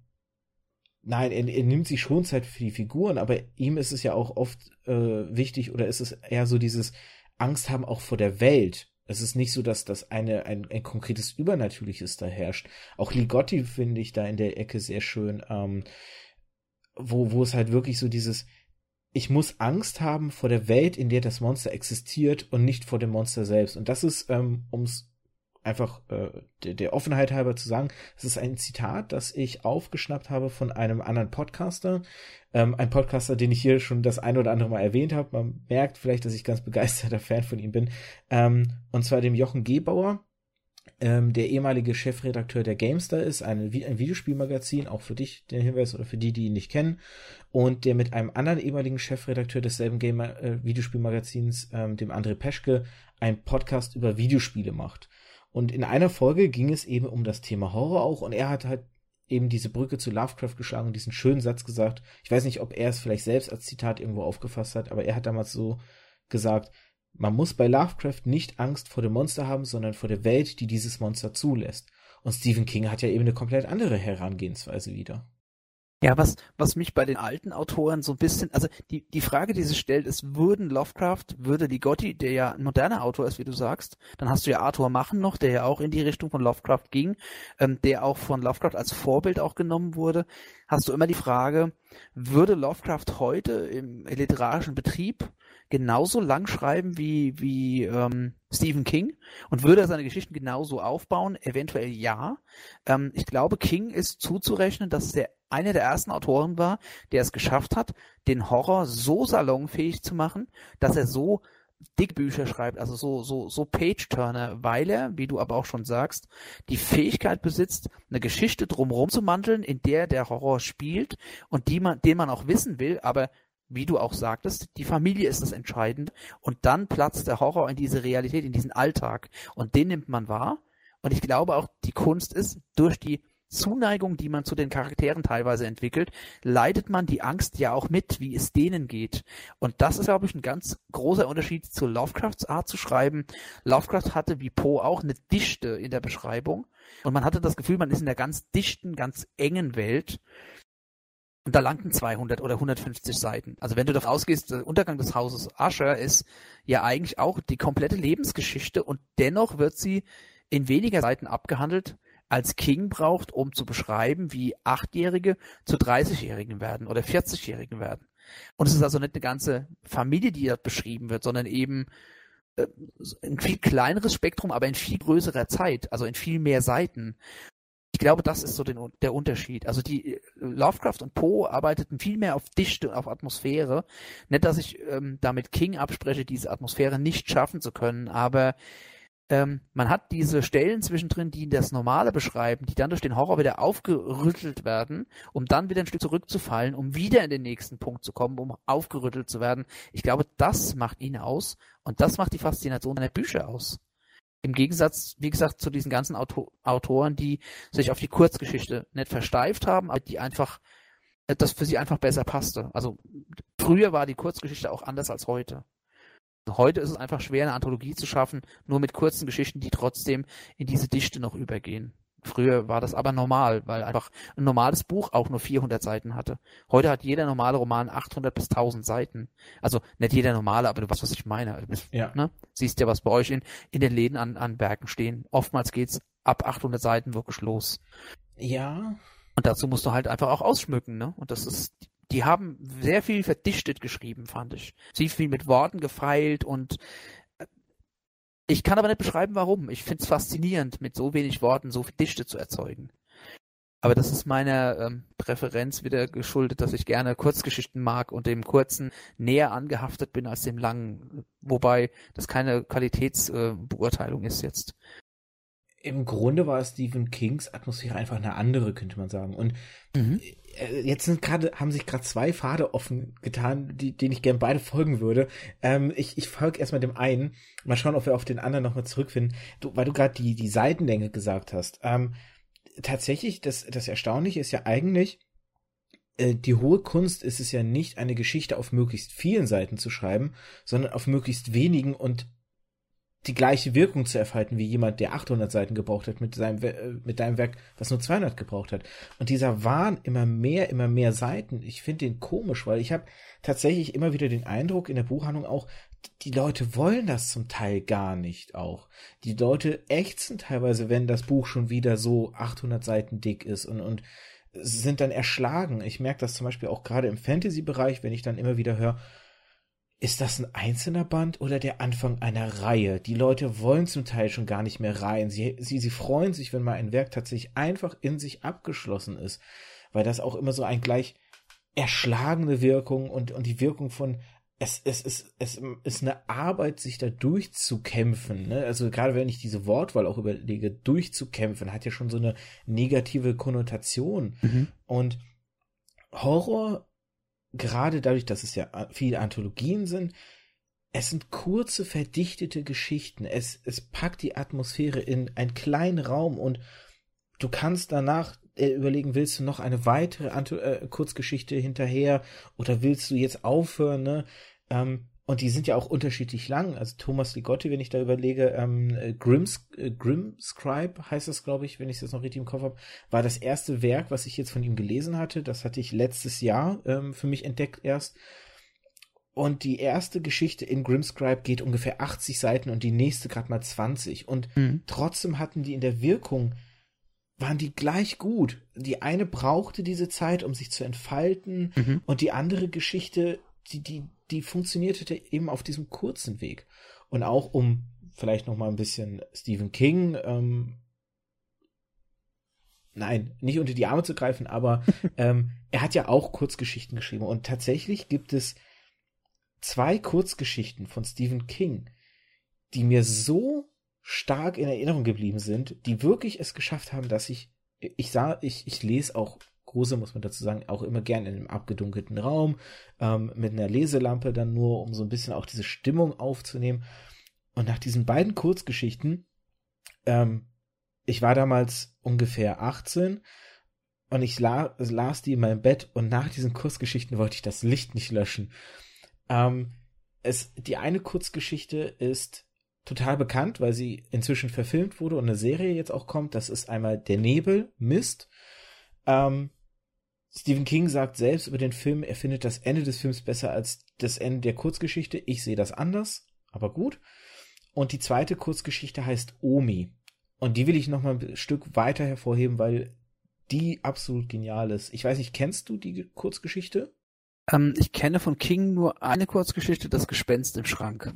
[SPEAKER 2] nein, er, er, nimmt sich schon Zeit für die Figuren, aber ihm ist es ja auch oft äh, wichtig oder ist es eher so dieses Angst haben auch vor der Welt. Es ist nicht so, dass das eine, ein, ein konkretes Übernatürliches da herrscht. Auch Ligotti finde ich da in der Ecke sehr schön, ähm, wo, wo es halt wirklich so dieses, ich muss Angst haben vor der Welt, in der das Monster existiert und nicht vor dem Monster selbst. Und das ist, ähm, um es einfach äh, der, der Offenheit halber zu sagen, es ist ein Zitat, das ich aufgeschnappt habe von einem anderen Podcaster. Ähm, ein Podcaster, den ich hier schon das ein oder andere Mal erwähnt habe. Man merkt vielleicht, dass ich ganz begeisterter Fan von ihm bin. Ähm, und zwar dem Jochen Gebauer, ähm, der ehemalige Chefredakteur der Gamestar ist, ein, ein Videospielmagazin, auch für dich den Hinweis oder für die, die ihn nicht kennen, und der mit einem anderen ehemaligen Chefredakteur desselben Gamer, äh, Videospielmagazins, ähm, dem André Peschke, einen Podcast über Videospiele macht. Und in einer Folge ging es eben um das Thema Horror auch und er hat halt eben diese Brücke zu Lovecraft geschlagen und diesen schönen Satz gesagt. Ich weiß nicht, ob er es vielleicht selbst als Zitat irgendwo aufgefasst hat, aber er hat damals so gesagt, man muss bei Lovecraft nicht Angst vor dem Monster haben, sondern vor der Welt, die dieses Monster zulässt. Und Stephen King hat ja eben eine komplett andere Herangehensweise wieder.
[SPEAKER 3] Ja, was, was mich bei den alten Autoren so ein bisschen, also die, die Frage, die sich stellt, ist, würden Lovecraft, würde Ligotti, der ja ein moderner Autor ist, wie du sagst, dann hast du ja Arthur Machen noch, der ja auch in die Richtung von Lovecraft ging, ähm, der auch von Lovecraft als Vorbild auch genommen wurde, hast du immer die Frage, würde Lovecraft heute im literarischen Betrieb genauso lang schreiben wie, wie ähm, Stephen King und würde er seine Geschichten genauso aufbauen? Eventuell ja. Ähm, ich glaube, King ist zuzurechnen, dass er einer der ersten Autoren war, der es geschafft hat, den Horror so salonfähig zu machen, dass er so Dickbücher schreibt, also so, so, so Page-Turner, weil er, wie du aber auch schon sagst, die Fähigkeit besitzt, eine Geschichte drumherum zu manteln, in der der Horror spielt und die man, den man auch wissen will, aber wie du auch sagtest, die Familie ist das Entscheidende und dann platzt der Horror in diese Realität, in diesen Alltag und den nimmt man wahr. Und ich glaube auch, die Kunst ist, durch die Zuneigung, die man zu den Charakteren teilweise entwickelt, leidet man die Angst ja auch mit, wie es denen geht. Und das ist, glaube ich, ein ganz großer Unterschied zu Lovecrafts Art zu schreiben. Lovecraft hatte wie Poe auch eine Dichte in der Beschreibung. Und man hatte das Gefühl, man ist in der ganz dichten, ganz engen Welt. Und da langten 200 oder 150 Seiten. Also wenn du davon ausgehst, der Untergang des Hauses Usher ist ja eigentlich auch die komplette Lebensgeschichte und dennoch wird sie in weniger Seiten abgehandelt, als King braucht, um zu beschreiben, wie Achtjährige zu 30-Jährigen werden oder 40-Jährigen werden. Und es ist also nicht eine ganze Familie, die dort beschrieben wird, sondern eben äh, ein viel kleineres Spektrum, aber in viel größerer Zeit, also in viel mehr Seiten. Ich glaube, das ist so den, der Unterschied. Also die äh, Lovecraft und Poe arbeiteten viel mehr auf Dichte auf Atmosphäre. Nicht, dass ich ähm, damit King abspreche, diese Atmosphäre nicht schaffen zu können, aber ähm, man hat diese Stellen zwischendrin, die das Normale beschreiben, die dann durch den Horror wieder aufgerüttelt werden, um dann wieder ein Stück zurückzufallen, um wieder in den nächsten Punkt zu kommen, um aufgerüttelt zu werden. Ich glaube, das macht ihn aus und das macht die Faszination seiner Bücher aus. Im Gegensatz, wie gesagt, zu diesen ganzen Auto Autoren, die sich auf die Kurzgeschichte nicht versteift haben, aber die einfach, äh, das für sie einfach besser passte. Also früher war die Kurzgeschichte auch anders als heute. Heute ist es einfach schwer, eine Anthologie zu schaffen, nur mit kurzen Geschichten, die trotzdem in diese Dichte noch übergehen. Früher war das aber normal, weil einfach ein normales Buch auch nur 400 Seiten hatte. Heute hat jeder normale Roman 800 bis 1000 Seiten. Also nicht jeder normale, aber du weißt, was ich meine.
[SPEAKER 2] Ja.
[SPEAKER 3] Ne? Siehst ja, was bei euch in, in den Läden an, an Werken stehen. Oftmals geht's ab 800 Seiten wirklich los.
[SPEAKER 2] Ja.
[SPEAKER 3] Und dazu musst du halt einfach auch ausschmücken, ne? Und das ist, die haben sehr viel verdichtet geschrieben, fand ich. Sehr viel mit Worten gefeilt und ich kann aber nicht beschreiben, warum. Ich finde es faszinierend, mit so wenig Worten so viel Dichte zu erzeugen. Aber das ist meiner ähm, Präferenz wieder geschuldet, dass ich gerne Kurzgeschichten mag und dem Kurzen näher angehaftet bin als dem Langen. Wobei das keine Qualitätsbeurteilung äh, ist jetzt
[SPEAKER 2] im Grunde war Stephen Kings Atmosphäre einfach eine andere, könnte man sagen. Und mhm. Äh, jetzt sind gerade, haben sich gerade zwei Pfade offen getan, die, denen ich gerne beide folgen würde. Ähm, ich ich folge erstmal dem einen. Mal schauen, ob wir auf den anderen nochmal zurückfinden. Du, weil du gerade die, die Seitenlänge gesagt hast. Ähm, tatsächlich, das, das Erstaunliche ist ja eigentlich, äh, die hohe Kunst ist es ja nicht, eine Geschichte auf möglichst vielen Seiten zu schreiben, sondern auf möglichst wenigen und die gleiche Wirkung zu erfalten wie jemand, der 800 Seiten gebraucht hat mit seinem äh, mit deinem Werk, was nur 200 gebraucht hat. Und dieser Wahn immer mehr, immer mehr Seiten, ich finde den komisch, weil ich habe tatsächlich immer wieder den Eindruck in der Buchhandlung auch, die Leute wollen das zum Teil gar nicht auch. Die Leute ächzen teilweise, wenn das Buch schon wieder so 800 Seiten dick ist und und sind dann erschlagen. Ich merke das zum Beispiel auch gerade im Fantasy-Bereich, wenn ich dann immer wieder höre, ist das ein einzelner Band oder der Anfang einer Reihe? Die Leute wollen zum Teil schon gar nicht mehr Reihen. Sie, sie, sie freuen sich, wenn mal ein Werk tatsächlich einfach in sich abgeschlossen ist, weil das auch immer so ein gleich erschlagene Wirkung und, und die Wirkung von es, es, es, es ist eine Arbeit, sich da durchzukämpfen. Ne? Also gerade wenn ich diese Wortwahl auch überlege, durchzukämpfen, hat ja schon so eine negative Konnotation. Mhm. Und Horror gerade dadurch, dass es ja viele Anthologien sind, es sind kurze, verdichtete Geschichten. Es, es packt die Atmosphäre in einen kleinen Raum und du kannst danach äh, überlegen, willst du noch eine weitere Anto äh, Kurzgeschichte hinterher oder willst du jetzt aufhören, ne? Ähm, und die sind ja auch unterschiedlich lang. Also Thomas Ligotti, wenn ich da überlege, ähm, äh, Grimm's, äh, Grimmscribe heißt das, glaube ich, wenn ich das noch richtig im Kopf habe, war das erste Werk, was ich jetzt von ihm gelesen hatte. Das hatte ich letztes Jahr ähm, für mich entdeckt erst. Und die erste Geschichte in Grimmscribe geht ungefähr 80 Seiten und die nächste gerade mal 20. Und mhm. trotzdem hatten die in der Wirkung, waren die gleich gut. Die eine brauchte diese Zeit, um sich zu entfalten mhm. und die andere Geschichte, die, die, die funktionierte eben auf diesem kurzen Weg. Und auch um vielleicht noch mal ein bisschen Stephen King, ähm, nein, nicht unter die Arme zu greifen, aber ähm, er hat ja auch Kurzgeschichten geschrieben. Und tatsächlich gibt es zwei Kurzgeschichten von Stephen King, die mir so stark in Erinnerung geblieben sind, die wirklich es geschafft haben, dass ich, ich sah, ich, ich lese auch Kruse, muss man dazu sagen, auch immer gern in einem abgedunkelten Raum, ähm, mit einer Leselampe dann nur, um so ein bisschen auch diese Stimmung aufzunehmen. Und nach diesen beiden Kurzgeschichten, ähm, ich war damals ungefähr 18 und ich la las die in meinem Bett und nach diesen Kurzgeschichten wollte ich das Licht nicht löschen. Ähm, es, die eine Kurzgeschichte ist total bekannt, weil sie inzwischen verfilmt wurde und eine Serie jetzt auch kommt. Das ist einmal Der Nebel, Mist. Ähm, Stephen King sagt selbst über den Film, er findet das Ende des Films besser als das Ende der Kurzgeschichte. Ich sehe das anders, aber gut. Und die zweite Kurzgeschichte heißt Omi. Und die will ich noch mal ein Stück weiter hervorheben, weil die absolut genial ist. Ich weiß nicht, kennst du die Kurzgeschichte?
[SPEAKER 3] Ähm, ich kenne von King nur eine Kurzgeschichte, das Gespenst im Schrank.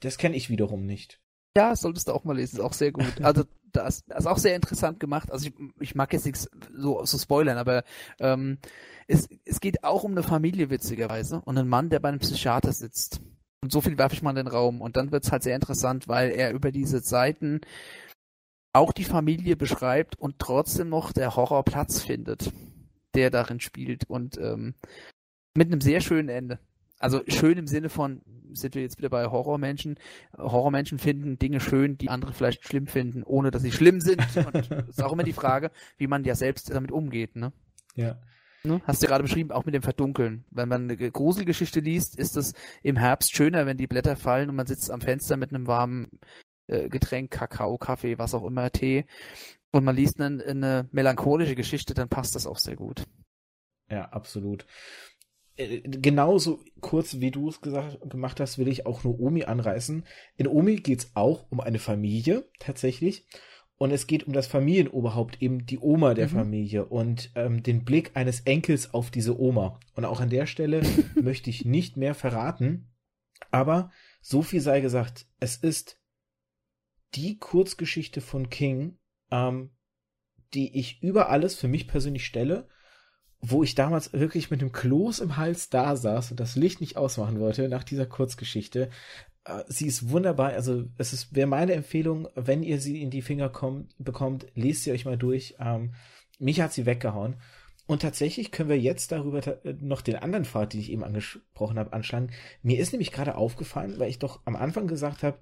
[SPEAKER 2] Das kenne ich wiederum nicht.
[SPEAKER 3] Ja, solltest du auch mal lesen, ist auch sehr gut. Also das, das ist auch sehr interessant gemacht. Also ich, ich mag jetzt nichts so, so spoilern, aber ähm, es, es geht auch um eine Familie witzigerweise und einen Mann, der bei einem Psychiater sitzt. Und so viel werfe ich mal in den Raum. Und dann wird es halt sehr interessant, weil er über diese Seiten auch die Familie beschreibt und trotzdem noch der Horror Platz findet, der darin spielt. Und ähm, mit einem sehr schönen Ende. Also schön im Sinne von, sind wir jetzt wieder bei Horrormenschen. Horrormenschen finden Dinge schön, die andere vielleicht schlimm finden, ohne dass sie schlimm sind. Und das ist auch immer die Frage, wie man ja selbst damit umgeht, ne?
[SPEAKER 2] Ja.
[SPEAKER 3] Ne? Hast du gerade beschrieben, auch mit dem Verdunkeln. Wenn man eine Gruselgeschichte liest, ist es im Herbst schöner, wenn die Blätter fallen und man sitzt am Fenster mit einem warmen äh, Getränk, Kakao, Kaffee, was auch immer, Tee. Und man liest eine, eine melancholische Geschichte, dann passt das auch sehr gut.
[SPEAKER 2] Ja, absolut. Äh, genauso kurz wie du es gesagt, gemacht hast, will ich auch nur Omi anreißen. In Omi geht's auch um eine Familie, tatsächlich. Und es geht um das Familienoberhaupt, eben die Oma der mhm. Familie und ähm, den Blick eines Enkels auf diese Oma. Und auch an der Stelle möchte ich nicht mehr verraten. Aber so viel sei gesagt, es ist die Kurzgeschichte von King, ähm, die ich über alles für mich persönlich stelle, wo ich damals wirklich mit dem Kloß im Hals da saß und das Licht nicht ausmachen wollte nach dieser Kurzgeschichte. Äh, sie ist wunderbar, also es ist wäre meine Empfehlung, wenn ihr sie in die Finger kommt, bekommt, lest sie euch mal durch. Ähm, mich hat sie weggehauen. Und tatsächlich können wir jetzt darüber noch den anderen Pfad, den ich eben angesprochen habe, anschlagen. Mir ist nämlich gerade aufgefallen, weil ich doch am Anfang gesagt habe,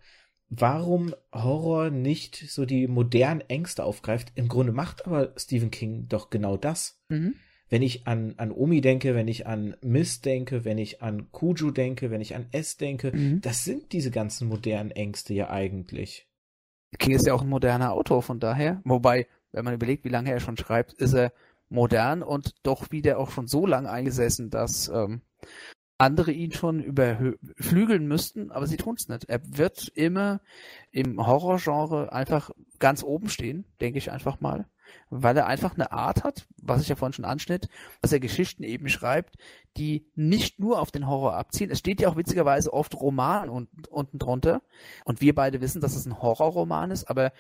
[SPEAKER 2] warum Horror nicht so die modernen Ängste aufgreift. Im Grunde macht aber Stephen King doch genau das. Mhm. Wenn ich an, an Omi denke, wenn ich an Mist denke, wenn ich an Kuju denke, wenn ich an S denke, mhm. das sind diese ganzen modernen Ängste ja eigentlich.
[SPEAKER 3] King ist ja auch ein moderner Autor, von daher. Wobei, wenn man überlegt, wie lange er schon schreibt, ist er modern und doch wieder auch schon so lang eingesessen, dass ähm, andere ihn schon überflügeln müssten, aber sie tun es nicht. Er wird immer im Horrorgenre einfach ganz oben stehen, denke ich einfach mal, weil er einfach eine Art hat, was ich ja vorhin schon anschnitt, dass er Geschichten eben schreibt, die nicht nur auf den Horror abzielen. Es steht ja auch witzigerweise oft Roman unten, unten drunter und wir beide wissen, dass es ein Horrorroman ist, aber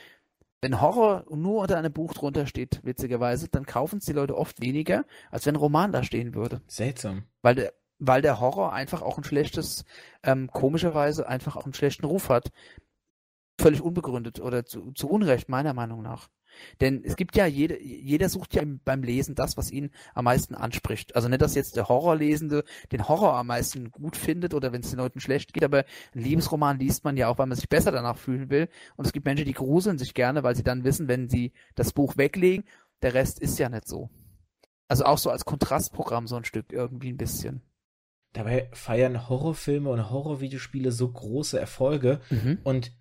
[SPEAKER 3] wenn Horror nur unter einem Buch drunter steht, witzigerweise, dann kaufen es die Leute oft weniger, als wenn ein Roman da stehen würde.
[SPEAKER 2] Seltsam.
[SPEAKER 3] Weil der, weil der Horror einfach auch ein schlechtes, ähm, komischerweise einfach auch einen schlechten Ruf hat. Völlig unbegründet oder zu, zu Unrecht, meiner Meinung nach. Denn es gibt ja, jede, jeder sucht ja beim Lesen das, was ihn am meisten anspricht. Also nicht, dass jetzt der Horrorlesende den Horror am meisten gut findet oder wenn es den Leuten schlecht geht, aber ein Liebesroman liest man ja auch, weil man sich besser danach fühlen will. Und es gibt Menschen, die gruseln sich gerne, weil sie dann wissen, wenn sie das Buch weglegen, der Rest ist ja nicht so. Also auch so als Kontrastprogramm so ein Stück irgendwie ein bisschen.
[SPEAKER 2] Dabei feiern Horrorfilme und Horrorvideospiele so große Erfolge mhm. und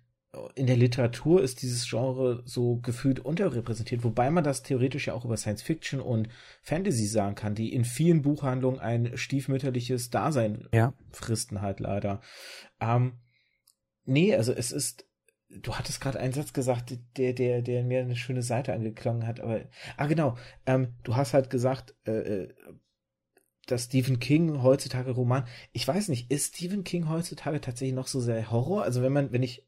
[SPEAKER 2] in der Literatur ist dieses Genre so gefühlt unterrepräsentiert, wobei man das theoretisch ja auch über Science Fiction und Fantasy sagen kann, die in vielen Buchhandlungen ein stiefmütterliches Dasein ja. fristen halt leider. Ähm, nee, also es ist, du hattest gerade einen Satz gesagt, der, der, der mir eine schöne Seite angeklungen hat, aber, ah genau, ähm, du hast halt gesagt, äh, äh dass Stephen King heutzutage Roman, ich weiß nicht, ist Stephen King heutzutage tatsächlich noch so sehr Horror? Also wenn man, wenn ich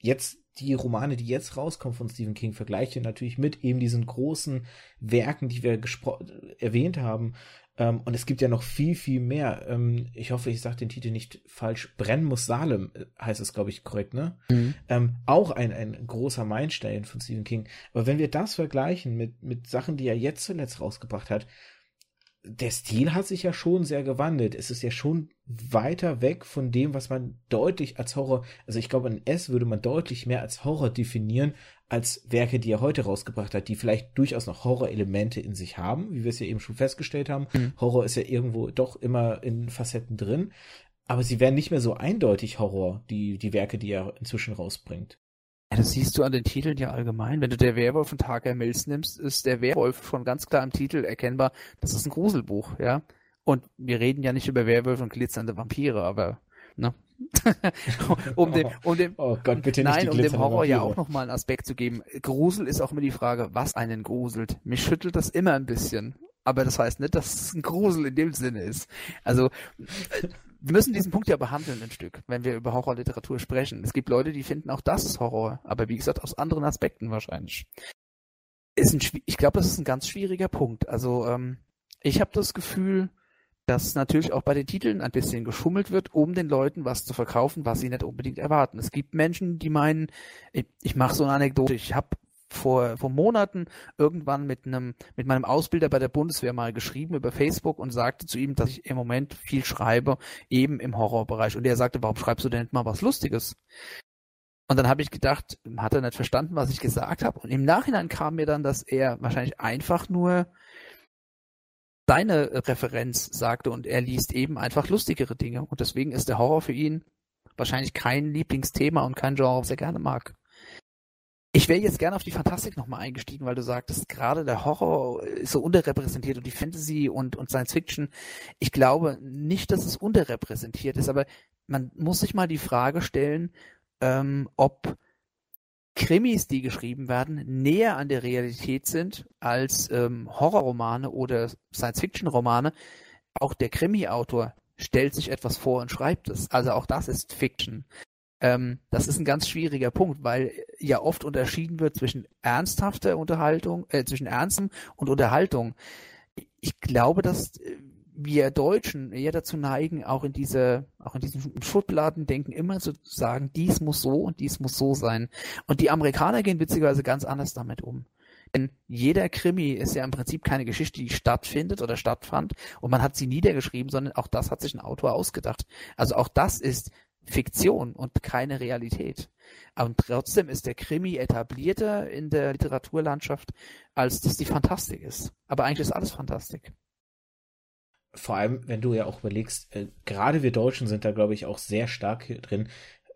[SPEAKER 2] jetzt die Romane, die jetzt rauskommen von Stephen King, vergleiche natürlich mit eben diesen großen Werken, die wir erwähnt haben. Ähm, und es gibt ja noch viel, viel mehr. Ähm, ich hoffe, ich sage den Titel nicht falsch. Brennen muss Salem äh, heißt es, glaube ich, korrekt, ne? Mhm. Ähm, auch ein, ein großer Meilenstein von Stephen King. Aber wenn wir das vergleichen mit, mit Sachen, die er jetzt zuletzt rausgebracht hat, der Stil hat sich ja schon sehr gewandelt. Es ist ja schon weiter weg von dem, was man deutlich als Horror, also ich glaube, ein S würde man deutlich mehr als Horror definieren, als Werke, die er heute rausgebracht hat, die vielleicht durchaus noch Horror-Elemente in sich haben, wie wir es ja eben schon festgestellt haben. Mhm. Horror ist ja irgendwo doch immer in Facetten drin. Aber sie werden nicht mehr so eindeutig Horror, die, die Werke, die er inzwischen rausbringt.
[SPEAKER 3] Ja, das siehst du an den Titeln ja allgemein. Wenn du der Werwolf von Tarker Mills nimmst, ist der Werwolf schon ganz klar im Titel erkennbar. Das ist ein Gruselbuch, ja. Und wir reden ja nicht über Werwölfe und glitzernde Vampire, aber ne? um dem, um dem,
[SPEAKER 2] oh Gott, bitte nicht
[SPEAKER 3] nein, um dem Horror Vampire. ja auch nochmal einen Aspekt zu geben. Grusel ist auch immer die Frage, was einen gruselt. Mich schüttelt das immer ein bisschen. Aber das heißt nicht, dass es ein Grusel in dem Sinne ist. Also, wir müssen diesen Punkt ja behandeln ein Stück, wenn wir über Horrorliteratur sprechen. Es gibt Leute, die finden auch das Horror, aber wie gesagt, aus anderen Aspekten wahrscheinlich. Ist ein, ich glaube, das ist ein ganz schwieriger Punkt. Also ähm, ich habe das Gefühl, dass natürlich auch bei den Titeln ein bisschen geschummelt wird, um den Leuten was zu verkaufen, was sie nicht unbedingt erwarten. Es gibt Menschen, die meinen, ich, ich mache so eine Anekdote, ich habe vor, vor Monaten irgendwann mit einem, mit meinem Ausbilder bei der Bundeswehr mal geschrieben über Facebook und sagte zu ihm, dass ich im Moment viel schreibe, eben im Horrorbereich. Und er sagte, warum schreibst du denn nicht mal was Lustiges? Und dann habe ich gedacht, hat er nicht verstanden, was ich gesagt habe. Und im Nachhinein kam mir dann, dass er wahrscheinlich einfach nur seine Referenz sagte und er liest eben einfach lustigere Dinge. Und deswegen ist der Horror für ihn wahrscheinlich kein Lieblingsthema und kein Genre, was er gerne mag. Ich wäre jetzt gerne auf die Fantastik nochmal eingestiegen, weil du sagtest, gerade der Horror ist so unterrepräsentiert und die Fantasy und, und Science Fiction. Ich glaube nicht, dass es unterrepräsentiert ist, aber man muss sich mal die Frage stellen, ähm, ob Krimis, die geschrieben werden, näher an der Realität sind als ähm, Horrorromane oder Science-Fiction-Romane. Auch der Krimi-Autor stellt sich etwas vor und schreibt es. Also auch das ist Fiction. Ähm, das ist ein ganz schwieriger Punkt, weil ja oft unterschieden wird zwischen ernsthafter Unterhaltung, äh, zwischen Ernstem und Unterhaltung. Ich glaube, dass äh, wir Deutschen eher dazu neigen, auch in diese, auch in diesem Schubladendenken immer zu sagen, dies muss so und dies muss so sein. Und die Amerikaner gehen witzigerweise ganz anders damit um. Denn jeder Krimi ist ja im Prinzip keine Geschichte, die stattfindet oder stattfand und man hat sie niedergeschrieben, sondern auch das hat sich ein Autor ausgedacht. Also auch das ist Fiktion und keine Realität. Aber trotzdem ist der Krimi etablierter in der Literaturlandschaft, als dass die Fantastik ist. Aber eigentlich ist alles Fantastik
[SPEAKER 2] vor allem, wenn du ja auch überlegst, äh, gerade wir Deutschen sind da, glaube ich, auch sehr stark drin.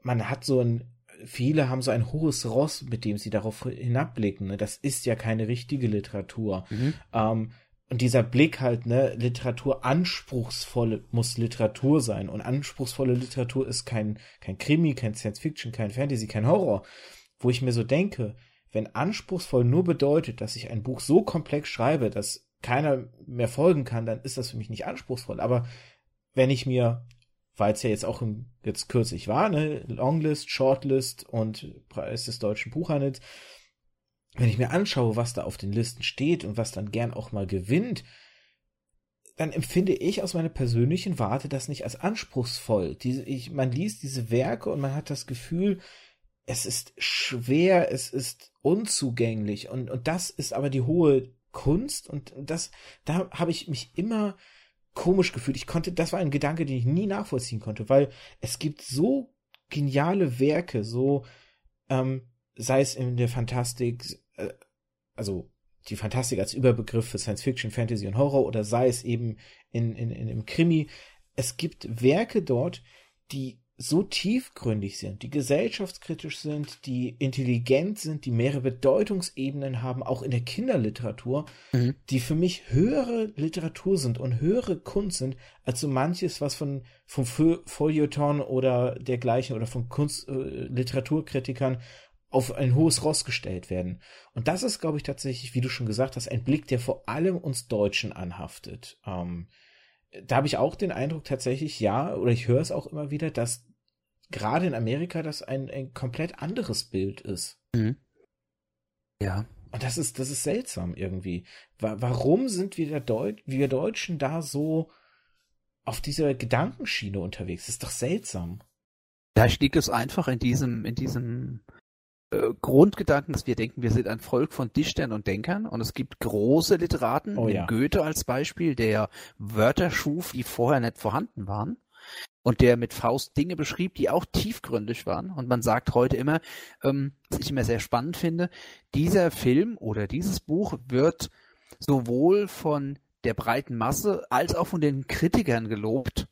[SPEAKER 2] Man hat so ein, viele haben so ein hohes Ross, mit dem sie darauf hinabblicken. Ne? Das ist ja keine richtige Literatur. Mhm. Ähm, und dieser Blick halt, ne, Literatur anspruchsvolle muss Literatur sein. Und anspruchsvolle Literatur ist kein, kein Krimi, kein Science Fiction, kein Fantasy, kein Horror. Wo ich mir so denke, wenn anspruchsvoll nur bedeutet, dass ich ein Buch so komplex schreibe, dass keiner mehr folgen kann, dann ist das für mich nicht anspruchsvoll. Aber wenn ich mir, weil es ja jetzt auch jetzt kürzlich war, ne, Longlist, Shortlist und Preis des deutschen Buchhandels, wenn ich mir anschaue, was da auf den Listen steht und was dann gern auch mal gewinnt, dann empfinde ich aus meiner persönlichen Warte das nicht als anspruchsvoll. Diese, ich, man liest diese Werke und man hat das Gefühl, es ist schwer, es ist unzugänglich und, und das ist aber die hohe Kunst und das, da habe ich mich immer komisch gefühlt. Ich konnte, das war ein Gedanke, den ich nie nachvollziehen konnte, weil es gibt so geniale Werke, so, ähm, sei es in der Fantastik, also die Fantastik als Überbegriff für Science Fiction, Fantasy und Horror oder sei es eben in, in, in im Krimi. Es gibt Werke dort, die so tiefgründig sind, die gesellschaftskritisch sind, die intelligent sind, die mehrere Bedeutungsebenen haben, auch in der Kinderliteratur, mhm. die für mich höhere Literatur sind und höhere Kunst sind, als so manches, was von, vom Feuilleton oder dergleichen oder von Kunst, äh, Literaturkritikern auf ein hohes Ross gestellt werden. Und das ist, glaube ich, tatsächlich, wie du schon gesagt hast, ein Blick, der vor allem uns Deutschen anhaftet. Ähm, da habe ich auch den Eindruck tatsächlich, ja, oder ich höre es auch immer wieder, dass gerade in Amerika das ein, ein komplett anderes Bild ist. Mhm.
[SPEAKER 3] Ja.
[SPEAKER 2] Und das ist, das ist seltsam irgendwie. Warum sind wir, Deut wir Deutschen da so auf dieser Gedankenschiene unterwegs? Das ist doch seltsam.
[SPEAKER 3] Vielleicht liegt es einfach in diesem, in diesem äh, Grundgedanken, dass wir denken, wir sind ein Volk von Dichtern und Denkern und es gibt große Literaten, oh, ja. Goethe als Beispiel, der Wörter schuf, die vorher nicht vorhanden waren und der mit Faust Dinge beschrieb, die auch tiefgründig waren. Und man sagt heute immer, ähm, was ich immer sehr spannend finde, dieser Film oder dieses Buch wird sowohl von der breiten Masse als auch von den Kritikern gelobt.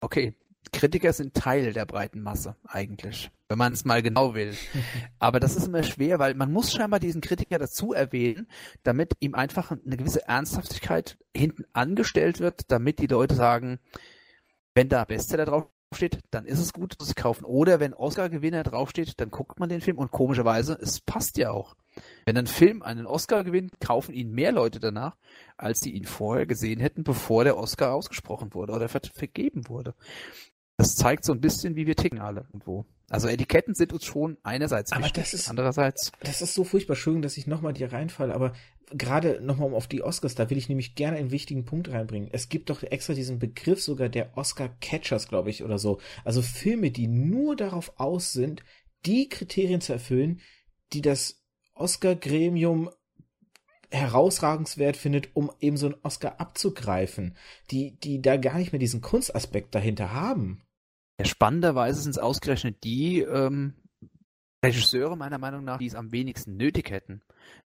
[SPEAKER 3] Okay, Kritiker sind Teil der breiten Masse eigentlich, wenn man es mal genau will. Aber das ist immer schwer, weil man muss scheinbar diesen Kritiker dazu erwähnen, damit ihm einfach eine gewisse Ernsthaftigkeit hinten angestellt wird, damit die Leute sagen, wenn da Bestseller draufsteht, dann ist es gut, dass sie kaufen. Oder wenn Oscar-Gewinner draufsteht, dann guckt man den Film und komischerweise, es passt ja auch. Wenn ein Film einen Oscar gewinnt, kaufen ihn mehr Leute danach, als die ihn vorher gesehen hätten, bevor der Oscar ausgesprochen wurde oder ver vergeben wurde. Das zeigt so ein bisschen, wie wir ticken alle irgendwo. Also Etiketten sind uns schon einerseits
[SPEAKER 2] aber
[SPEAKER 3] wichtig,
[SPEAKER 2] das ist,
[SPEAKER 3] andererseits.
[SPEAKER 2] Das ist so furchtbar schön, dass ich nochmal dir reinfalle, aber gerade nochmal um auf die Oscars, da will ich nämlich gerne einen wichtigen Punkt reinbringen. Es gibt doch extra diesen Begriff sogar der Oscar-Catchers, glaube ich, oder so. Also Filme, die nur darauf aus sind, die Kriterien zu erfüllen, die das Oscar-Gremium herausragenswert findet, um eben so einen Oscar abzugreifen, die, die da gar nicht mehr diesen Kunstaspekt dahinter haben.
[SPEAKER 3] Ja, spannenderweise sind es ausgerechnet die ähm, Regisseure meiner Meinung nach, die es am wenigsten nötig hätten.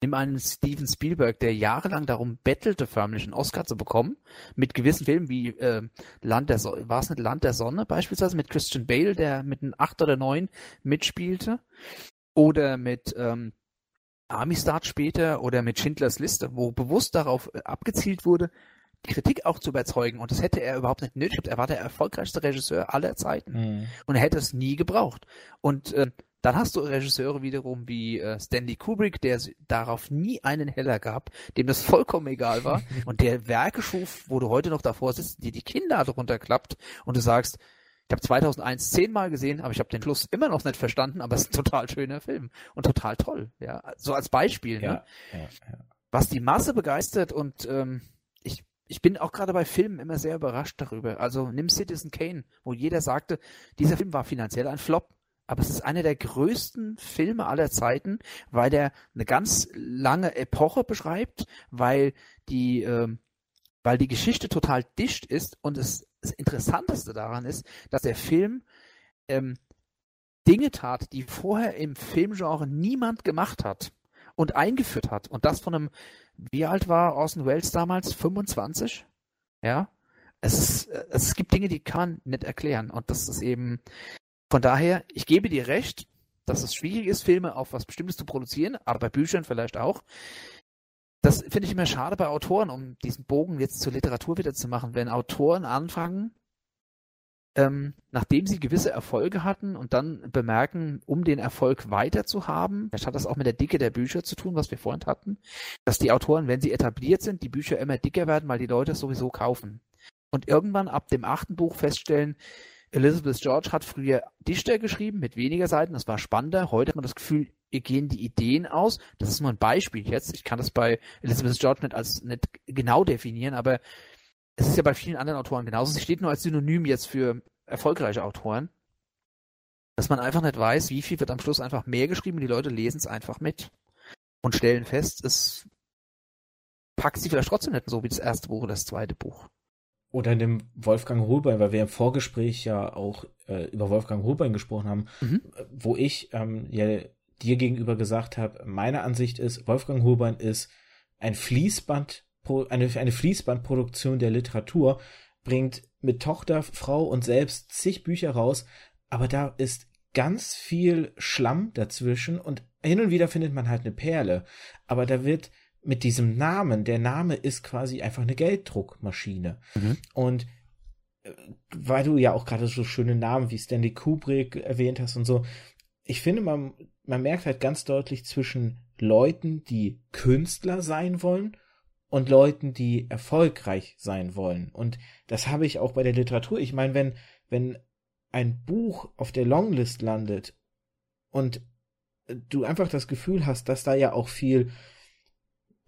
[SPEAKER 3] Nimm einen Steven Spielberg, der jahrelang darum bettelte, förmlich einen Oscar zu bekommen, mit gewissen Filmen wie äh, Land der Sonne, war es nicht Land der Sonne beispielsweise, mit Christian Bale, der mit einem 8 oder 9 mitspielte, oder mit ähm, Army Start später oder mit Schindlers Liste, wo bewusst darauf äh, abgezielt wurde, Kritik auch zu überzeugen. Und das hätte er überhaupt nicht nötig. Er war der erfolgreichste Regisseur aller Zeiten. Mhm. Und er hätte es nie gebraucht. Und äh, dann hast du Regisseure wiederum wie äh, Stanley Kubrick, der darauf nie einen Heller gab, dem das vollkommen egal war und der Werke schuf, wo du heute noch davor sitzt, die die Kinder darunter klappt und du sagst, ich habe 2001 zehnmal gesehen, aber ich habe den Schluss immer noch nicht verstanden, aber es ist ein total schöner Film und total toll. Ja, so als Beispiel. Ja, ne? ja, ja. Was die Masse begeistert und ähm, ich bin auch gerade bei Filmen immer sehr überrascht darüber. Also nimm Citizen Kane, wo jeder sagte, dieser Film war finanziell ein Flop, aber es ist einer der größten Filme aller Zeiten, weil der eine ganz lange Epoche beschreibt, weil die ähm, weil die Geschichte total dicht ist und es das Interessanteste daran ist, dass der Film ähm, Dinge tat, die vorher im Filmgenre niemand gemacht hat und eingeführt hat. Und das von einem, wie alt war Orson Welles damals? 25? Ja. Es, ist, es gibt Dinge, die kann man nicht erklären. Und das ist eben, von daher, ich gebe dir recht, dass es schwierig ist, Filme auf was Bestimmtes zu produzieren, aber bei Büchern vielleicht auch. Das finde ich immer schade bei Autoren, um diesen Bogen jetzt zur Literatur wieder zu machen, wenn Autoren anfangen, ähm, nachdem sie gewisse Erfolge hatten und dann bemerken, um den Erfolg weiter zu haben, vielleicht hat das auch mit der Dicke der Bücher zu tun, was wir vorhin hatten, dass die Autoren, wenn sie etabliert sind, die Bücher immer dicker werden, weil die Leute es sowieso kaufen. Und irgendwann ab dem achten Buch feststellen, Elizabeth George hat früher Dichter geschrieben mit weniger Seiten, das war spannender. Heute hat man das Gefühl, ihr gehen die Ideen aus. Das ist nur ein Beispiel jetzt. Ich kann das bei Elizabeth George nicht als nicht genau definieren, aber es ist ja bei vielen anderen Autoren genauso. Sie steht nur als Synonym jetzt für erfolgreiche Autoren. Dass man einfach nicht weiß, wie viel wird am Schluss einfach mehr geschrieben und die Leute lesen es einfach mit und stellen fest, es packt sie vielleicht trotzdem nicht so wie das erste Buch oder das zweite Buch
[SPEAKER 2] oder dem Wolfgang Holbein, weil wir im Vorgespräch ja auch äh, über Wolfgang Holbein gesprochen haben, mhm. wo ich ähm, ja dir gegenüber gesagt habe, meine Ansicht ist, Wolfgang Holbein ist ein Fließband, eine, eine Fließbandproduktion der Literatur, bringt mit Tochter, Frau und selbst zig Bücher raus, aber da ist ganz viel Schlamm dazwischen und hin und wieder findet man halt eine Perle, aber da wird mit diesem Namen, der Name ist quasi einfach eine Gelddruckmaschine. Mhm. Und äh, weil du ja auch gerade so schöne Namen wie Stanley Kubrick erwähnt hast und so, ich finde, man, man merkt halt ganz deutlich zwischen Leuten, die Künstler sein wollen und Leuten, die erfolgreich sein wollen. Und das habe ich auch bei der Literatur. Ich meine, wenn, wenn ein Buch auf der Longlist landet und du einfach das Gefühl hast, dass da ja auch viel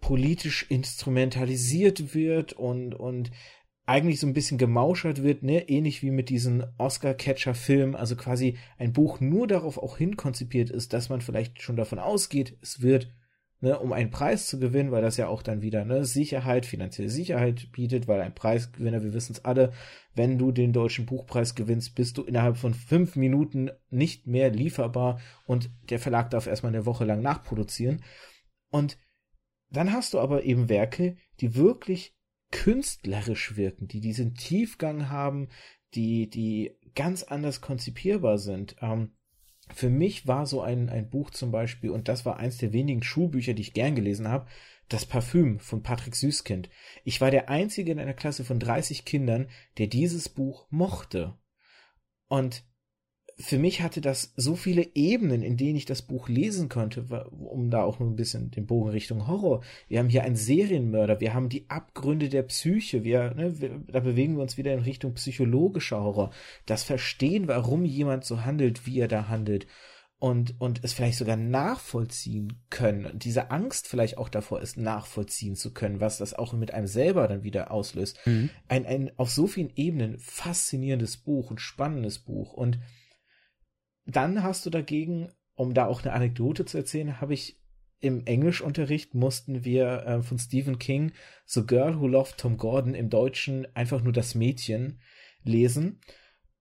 [SPEAKER 2] politisch instrumentalisiert wird und, und eigentlich so ein bisschen gemauschert wird, ne, ähnlich wie mit diesen Oscar-Catcher-Filmen, also quasi ein Buch nur darauf auch hinkonzipiert ist, dass man vielleicht schon davon ausgeht, es wird, ne, um einen Preis zu gewinnen, weil das ja auch dann wieder, ne, Sicherheit, finanzielle Sicherheit bietet, weil ein Preisgewinner, wir wissen es alle, wenn du den deutschen Buchpreis gewinnst, bist du innerhalb von fünf Minuten nicht mehr lieferbar und der Verlag darf erstmal eine Woche lang nachproduzieren. Und dann hast du aber eben Werke, die wirklich künstlerisch wirken, die diesen Tiefgang haben, die, die ganz anders konzipierbar sind. Ähm, für mich war so ein, ein Buch zum Beispiel, und das war eins der wenigen Schulbücher, die ich gern gelesen habe, Das Parfüm von Patrick Süßkind. Ich war der einzige in einer Klasse von 30 Kindern, der dieses Buch mochte. Und für mich hatte das so viele Ebenen, in denen ich das Buch lesen konnte, um da auch nur ein bisschen den Bogen Richtung Horror. Wir haben hier einen Serienmörder, wir haben die Abgründe der Psyche, wir, ne, wir, da bewegen wir uns wieder in Richtung psychologischer Horror. Das Verstehen, warum jemand so handelt, wie er da handelt. Und, und es vielleicht sogar nachvollziehen können. Und diese Angst vielleicht auch davor ist, nachvollziehen zu können, was das auch mit einem selber dann wieder auslöst. Mhm. Ein, ein auf so vielen Ebenen faszinierendes Buch, ein spannendes Buch. Und dann hast du dagegen, um da auch eine Anekdote zu erzählen, habe ich im Englischunterricht mussten wir äh, von Stephen King The Girl Who Loved Tom Gordon im Deutschen einfach nur das Mädchen lesen.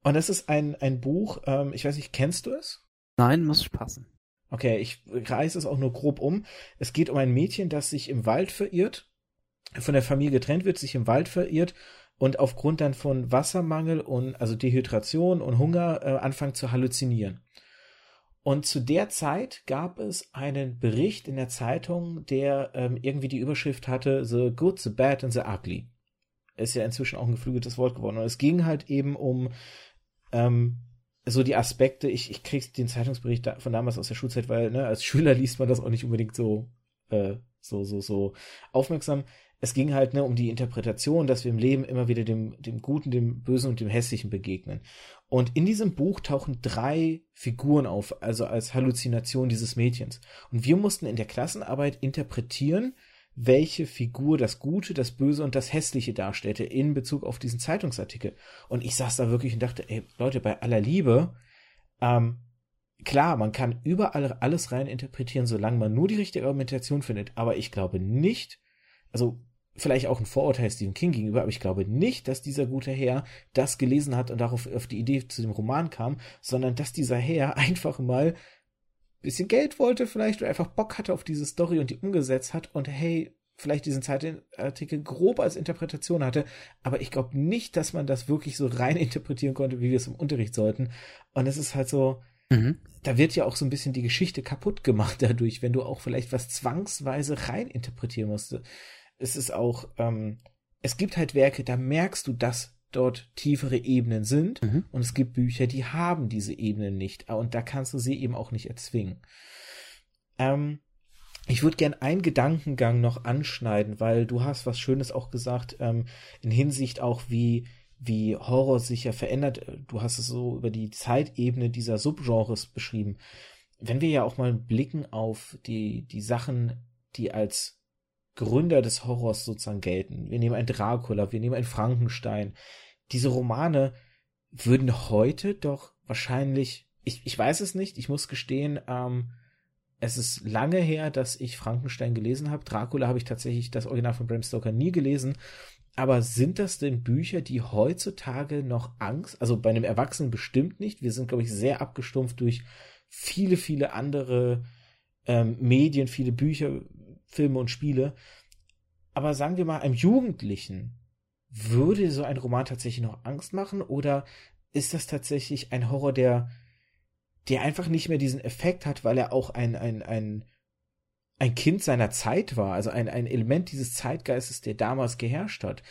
[SPEAKER 2] Und das ist ein, ein Buch, ähm, ich weiß nicht, kennst du es?
[SPEAKER 3] Nein, muss passen.
[SPEAKER 2] Okay, ich reiße es auch nur grob um. Es geht um ein Mädchen, das sich im Wald verirrt, von der Familie getrennt wird, sich im Wald verirrt und aufgrund dann von Wassermangel und also Dehydration und Hunger äh, anfängt zu halluzinieren. Und zu der Zeit gab es einen Bericht in der Zeitung, der ähm, irgendwie die Überschrift hatte The Good, The Bad and The Ugly. Ist ja inzwischen auch ein geflügeltes Wort geworden. Und es ging halt eben um ähm, so die Aspekte, ich, ich krieg den Zeitungsbericht von damals aus der Schulzeit, weil ne, als Schüler liest man das auch nicht unbedingt so, äh, so, so, so aufmerksam. Es ging halt ne, um die Interpretation, dass wir im Leben immer wieder dem, dem Guten, dem Bösen und dem Hässlichen begegnen. Und in diesem Buch tauchen drei Figuren auf, also als Halluzination dieses Mädchens. Und wir mussten in der Klassenarbeit interpretieren, welche Figur das Gute, das Böse und das Hässliche darstellte in Bezug auf diesen Zeitungsartikel. Und ich saß da wirklich und dachte, ey, Leute, bei aller Liebe, ähm, klar, man kann überall alles rein interpretieren, solange man nur die richtige Argumentation findet. Aber ich glaube nicht, also vielleicht auch ein Vorurteil Stephen King gegenüber, aber ich glaube nicht, dass dieser gute Herr das gelesen hat und darauf auf die Idee zu dem Roman kam, sondern dass dieser Herr einfach mal bisschen Geld wollte vielleicht oder einfach Bock hatte auf diese Story und die umgesetzt hat und hey, vielleicht diesen Zeitartikel grob als Interpretation hatte, aber ich glaube nicht, dass man das wirklich so rein interpretieren konnte, wie wir es im Unterricht sollten. Und es ist halt so, mhm. da wird ja auch so ein bisschen die Geschichte kaputt gemacht dadurch, wenn du auch vielleicht was zwangsweise rein interpretieren musst. Es ist auch, ähm, es gibt halt Werke, da merkst du, dass dort tiefere Ebenen sind. Mhm. Und es gibt Bücher, die haben diese Ebenen nicht. Und da kannst du sie eben auch nicht erzwingen. Ähm, ich würde gern einen Gedankengang noch anschneiden, weil du hast was Schönes auch gesagt, ähm, in Hinsicht auch wie, wie Horror sich ja verändert. Du hast es so über die Zeitebene dieser Subgenres beschrieben. Wenn wir ja auch mal blicken auf die, die Sachen, die als Gründer des Horrors sozusagen gelten. Wir nehmen ein Dracula, wir nehmen ein Frankenstein, diese Romane würden heute doch wahrscheinlich, ich, ich weiß es nicht, ich muss gestehen, ähm, es ist lange her, dass ich Frankenstein gelesen habe. Dracula habe ich tatsächlich das Original von Bram Stoker nie gelesen. Aber sind das denn Bücher, die heutzutage noch Angst, also bei einem Erwachsenen bestimmt nicht. Wir sind, glaube ich, sehr abgestumpft durch viele, viele andere ähm, Medien, viele Bücher, Filme und Spiele. Aber sagen wir mal, einem Jugendlichen würde so ein Roman tatsächlich noch Angst machen oder ist das tatsächlich ein Horror, der, der einfach nicht mehr diesen Effekt hat, weil er auch ein, ein, ein, ein Kind seiner Zeit war, also ein, ein Element dieses Zeitgeistes, der damals geherrscht hat.